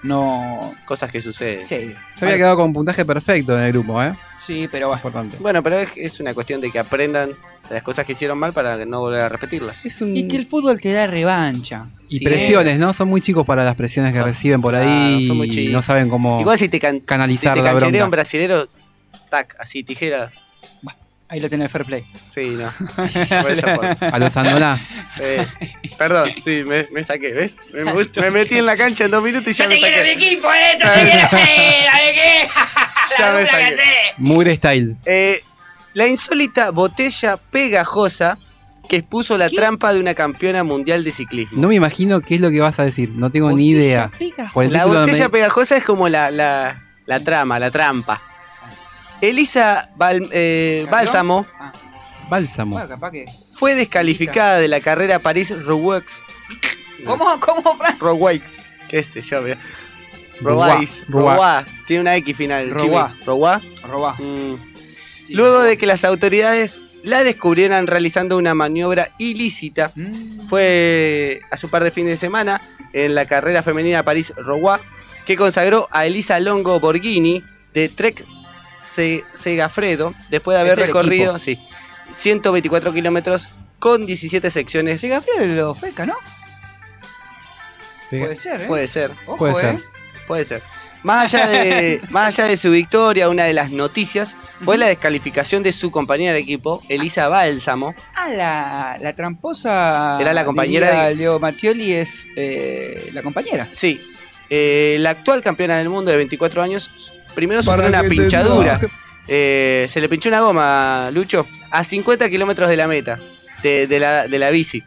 no. Cosas que suceden. Sí, Se había quedado con puntaje perfecto en el grupo, ¿eh? sí, pero bueno. Importante. Bueno, pero es, es una cuestión de que aprendan de las cosas que hicieron mal para no volver a repetirlas. Es un... Y que el fútbol te da revancha. Y Sí. presiones, ¿no? Son muy chicos para las presiones que reciben por Claro, ahí son muy y no saben cómo Igual si te, can si canalizar te la cancherea bronca. un brasilero, tac, así, tijera. Ahí lo tenés el fair play. Sí, no. Por esa forma. A los Andoná. Eh, perdón, sí, me, me saqué, ¿ves? Me, me metí en la cancha en dos minutos y ya Yo me te quiero mi saqué. equipo, eh. Yo te quiero. eh, ¿Sabes qué? Ya La me saqué. hacé. Mugre Style. Eh, la insólita botella pegajosa que expuso la trampa de una campeona mundial de ciclismo. No me imagino qué es lo que vas a decir. No tengo ni idea. La botella me- pegajosa es como la, la, la trama, la trampa. Elisa Bal- eh, Bálsamo Bálsamo. Bueno, capaz que. fue descalificada de la carrera París-Roubaix. ¿Cómo? ¿Cómo, Fran? Roubaix. ¿Qué sé yo? vea. Roubaix. Roubaix. Roubaix. Roubaix. Tiene una X final. Roubaix. Chimi. Roubaix. Robá. Mm. Luego de que las autoridades la descubrieran realizando una maniobra ilícita, Mm. fue hace un par de fines de semana en la carrera femenina París-Roubaix que consagró a Elisa Longo Borghini de Trek Segafredo después de haber recorrido sí, 124 kilómetros con 17 secciones. Segafredo de los FECA, ¿no? Sí. Puede ser, ¿eh? Puede ser. Ojo, Puede ¿eh? ser. Puede ser. Más allá, de, más allá de su victoria, una de las noticias fue la descalificación de su compañera de equipo, Elisa Bálsamo. Ah, la, la tramposa. Era la compañera de- Leo Mattioli es eh, la compañera. Sí, eh, la actual campeona del mundo de 24 años primero sufrió una pinchadura. Eh, se le pinchó una goma, Lucho, a 50 kilómetros de la meta, de, de la, de la bici.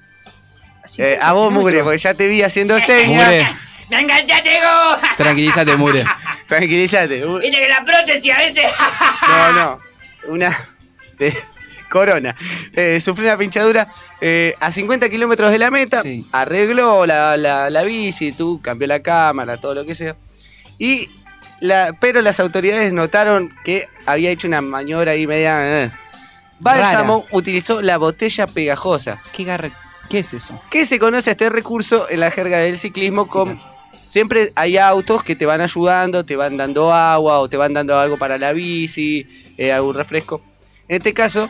Eh, a vos, Mugre, porque ya te vi haciendo señas. ¡Me enganchaste, Go! tranquilízate, Mugre. Tranquilízate. Viste que la prótesis a veces. No, no. Una de corona. Eh, sufrió una pinchadura eh, a 50 kilómetros de la meta. Arregló la, la, la bici, tú, cambió la cámara, todo lo que sea. Y la, pero las autoridades notaron que había hecho una maniobra ahí media. eh. Bálsamo utilizó la botella pegajosa. ¿Qué, garra- ¿Qué es eso? ¿Qué se conoce este recurso en la jerga del ciclismo con siempre hay autos que te van ayudando, te van dando agua o te van dando algo para la bici, eh, algún refresco. En este caso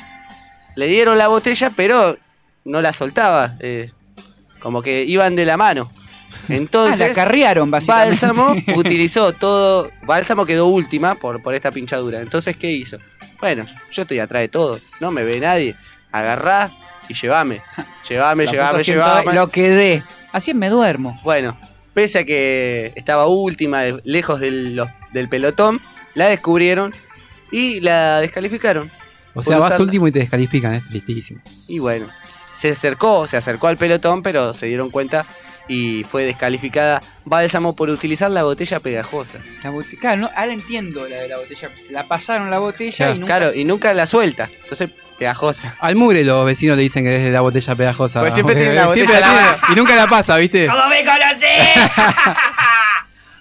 le dieron la botella, pero no la soltaba, eh, como que iban de la mano. Entonces, Ah, la carrearon, básicamente. Bálsamo utilizó todo. Bálsamo quedó última por, por esta pinchadura. Entonces, ¿qué hizo? Bueno, yo estoy atrás de todo. No me ve nadie. Agarrá y llévame. Llévame, llévame, llévame. Lo quedé. Así me duermo. Bueno, pese a que estaba última, lejos del, los- del pelotón, la descubrieron y la descalificaron. O sea, vas último y te descalifican, es tristísimo. Y bueno, se acercó, se acercó al pelotón, pero se dieron cuenta y fue descalificada Bálsamo por utilizar la botella pegajosa. La Claro, no, ahora entiendo la de la botella. Se la pasaron la botella Claro, y nunca. claro, y nunca la suelta. Entonces, pegajosa. Al mugre los vecinos le dicen que es de la botella pegajosa. Pues siempre tiene la siempre botella la la y nunca la pasa, ¿viste? ¿Cómo me conocés?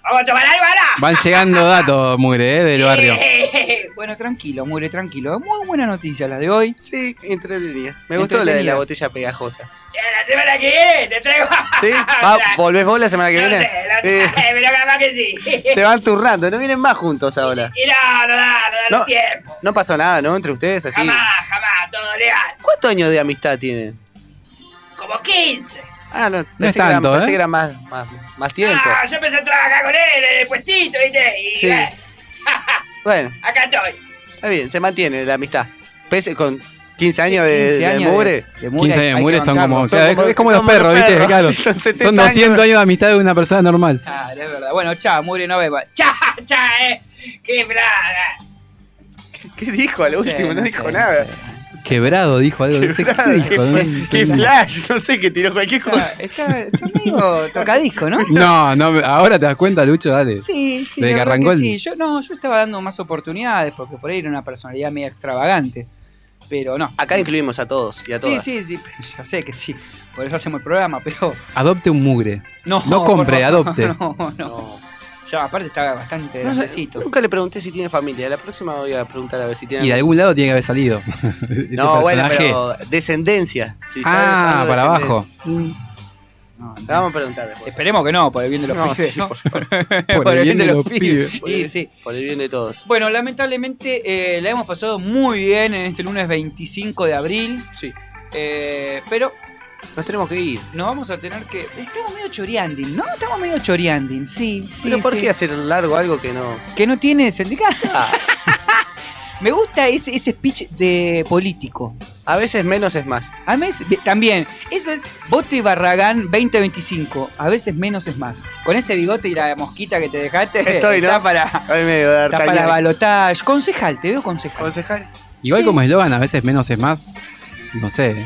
¿Vamos a tomar algo ahora? Van llegando datos, mugre, ¿eh? del barrio. bueno, tranquilo, Mure, tranquilo. Muy buena noticia la de hoy. Sí, entretenida. Me gustó la de la botella pegajosa. La semana que viene te traigo. ¿Sí? Va, ¿Volvés vos la semana que No viene? sé, no sé, Sí. pero capaz que sí. Se van turnando, no vienen más juntos ahora. Y no, no da, no da No. el tiempo. No pasó nada, ¿no? Entre ustedes así. Jamás, jamás, todo legal. ¿Cuántos años de amistad tienen? Como 15. Ah, no, es pensé, que, tanto, era, pensé ¿eh? que era más, más, más tiempo. Ah, yo empecé a trabajar con él en el puestito, ¿viste? Y Sí. eh, Bueno, acá estoy. está bien, se mantiene la amistad. Pese con 15 años de, 15 de años mugre. de- de 15 años de mugre son como, Son como- es como los perros, los ¿viste? perros, Claro. sí, son Son 70 200 años. años de amistad de una persona normal. Ah, es verdad. Bueno, chao, Mure, no vemos. Cha, cha, eh. Qué plaga. ¿Qué dijo al No sé, último? No, no dijo sé, nada. Quebrado, dijo algo. No sé qué dijo. qué, qué flash, no sé, que tiró cualquier cosa. Está, está medio tocadisco, ¿no? No, no, ahora te das cuenta, Lucho, dale. Sí, sí, Desde que arrancó que el- sí. Yo, no, yo estaba dando más oportunidades porque por ahí era una personalidad media extravagante. Pero no. Acá incluimos a todos y a Sí, todas. sí, sí, ya sé que sí. Por eso hacemos el programa, pero Adopte un mugre. no. No compre, favor, adopte. No, no. Ya, aparte está bastante No grandecito. nunca le pregunté si tiene familia. La próxima voy a preguntar a ver si tiene. Y de algún lado tiene que haber salido. Este No, bueno, pero descendencia. Si está Ah, para descendencia. abajo. Vamos a preguntar después. Esperemos que no, por el bien de los No, pibes. sí, ¿no? por favor. Por el bien de los pibes. Por Y el- sí. Por el bien de todos. Bueno, lamentablemente eh, la hemos pasado muy bien en este lunes 25 de abril. Sí. Eh, pero Nos tenemos que ir. nos vamos a tener que. Estamos medio choreanding, ¿no? Estamos medio choreanding, sí, sí. ¿Pero por sí. qué hacer largo algo que no.? Que no tiene sindicato. Ah, Me gusta ese, ese speech de político. a veces menos es más. A veces, también, eso es Boto y Barragán 2025. A veces menos es más. Con ese bigote y la mosquita que te dejaste, Estoy, ¿no? está para, me dar está para balotage. Concejal, te veo concejal. Concejal. Igual Sí. como eslogan, a veces menos es más. No sé.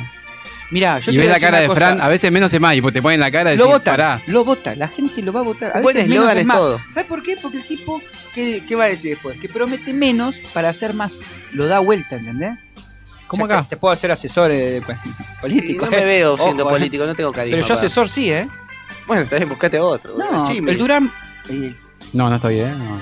Mirá, yo y te ves la cara de cosa. Fran, a veces menos es más. Y te ponen la cara decís, Lo vota, pará. lo vota, la gente lo va a votar. A veces menos es más. todo. ¿Sabes por qué? Porque el tipo, ¿qué, qué va a decir después? Que promete menos para hacer más. Lo da vuelta, ¿entendés? ¿Cómo O sea, acá? Te puedo hacer asesor eh, político. no me eh. veo siendo Ojo, eh. político, no tengo carisma Pero yo para- asesor sí, ¿eh? Bueno, también buscate otro. No, el Durán. No, no estoy, ¿eh? No.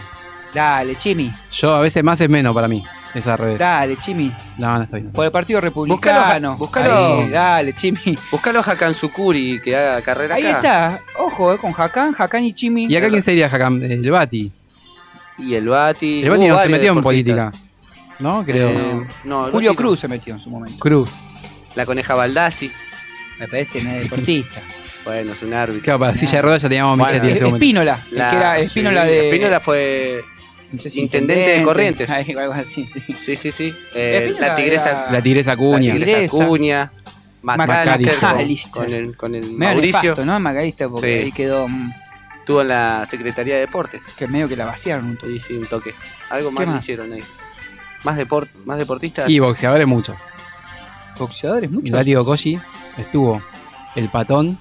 Dale, Chimi. Yo a veces más es menos para mí. Es al revés. Dale, Chimi. No, no estoy. no. Por el Partido Republicano. Buscalo, buscalo. Ahí, dale, Chimi. Buscalo a Hakan Sukuri que haga carrera Ahí acá. está. Ojo, eh, con Hakan, Hakan y Chimi. ¿Y acá quién sería Hakam? El Bati. Y el Bati. El Bati hubo no se varios metió en deportistas. política. ¿No? Creo. Eh, no, el Julio Bati no. Cruz se metió en su momento. Cruz. La coneja Baldassi. Me parece no es deportista. Bueno, es un árbitro. Claro, para silla de ruedas ya teníamos Bueno, Michetti en ese momento. Espínola. el que era Espínola sí, de. Espínola fue no sé si intendente de Corrientes. Ay, algo así, sí. Sí, sí, sí. Eh, la tigresa. era- La tigresa Cuña. La tigresa Tigresa. Cuña. Macalister. Macalister con- Macalister. con el, con el Medio Mauricio. nefasto, ¿no? Macalista, porque Sí. ahí quedó. mm, Estuvo en la Secretaría de Deportes. Que medio que la vaciaron un toque. Sí, sí, un toque. Algo ¿Qué más, más? hicieron ahí. Más, deport, más deportistas. Y boxeadores mucho. Boxeadores, muchos. Látigo Koji estuvo. El patón.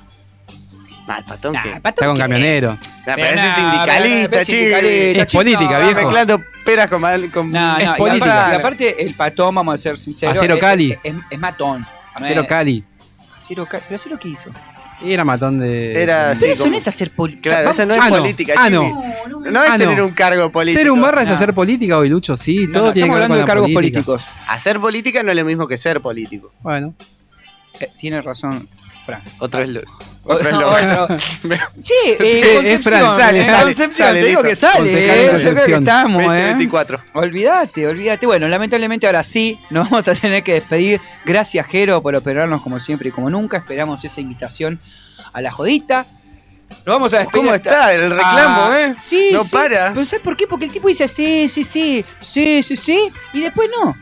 Ah, el patón que. Está con camionero. Nah, pero ese es sindicalista, es chico. Es política, No, viejo. Mezclando peras con, mal- con No, Es no, y política. aparte, y aparte el patón, vamos a ser sinceros. Acero es- Cali. Es, es- es matón. No Acero es- Cali. Acero Cali. ¿Pero Acero qué hizo? Y era matón de. Era Pero así eso como- no es hacer política. Claro, esa no es Ah, no. política, Ah, Chimi. no. No es Ah, no. tener un cargo político. Ser un barra es No. hacer política hoy, Lucho, sí. No, todo no, tiene que estamos ver hablando con de cargos política. políticos. Hacer política no es lo mismo que ser político. Bueno. Eh, tiene razón, Fran. Otro es lo. Otro, es lo. otro. Che, eh, Che, Concepción, es Fran, sale, sale, Concepción, sale, te digo listo. que sale, eh, yo creo que estamos, eh. 2024. Olvídate, olvídate. Bueno, lamentablemente ahora sí, nos vamos a tener que despedir. Gracias, Jero, por operarnos como siempre y como nunca. Esperamos esa invitación a la jodita. Nos vamos a despedir. ¿Cómo está el reclamo, Ah, eh? Sí, No sí. para. Pero ¿sabes por qué? Porque el tipo dice sí, sí, sí, sí, sí, sí, y después no.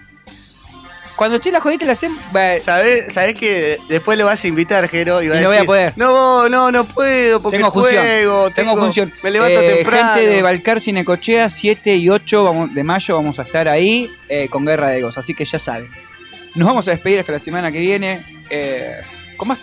Cuando esté la jodita la hacen. bah, ¿Sabés, sabés que después lo vas a invitar, Jero? Y, va Y a no voy a poder. No, no, no puedo porque Tengo función. juego. Tengo función. Me levanto Eh, temprano. Gente de Balcar Cinecochea, 7 y 8 vamos- de mayo vamos a estar ahí eh, con Guerra de Egos, así que ya saben. Nos vamos a despedir hasta la semana que viene eh, con más.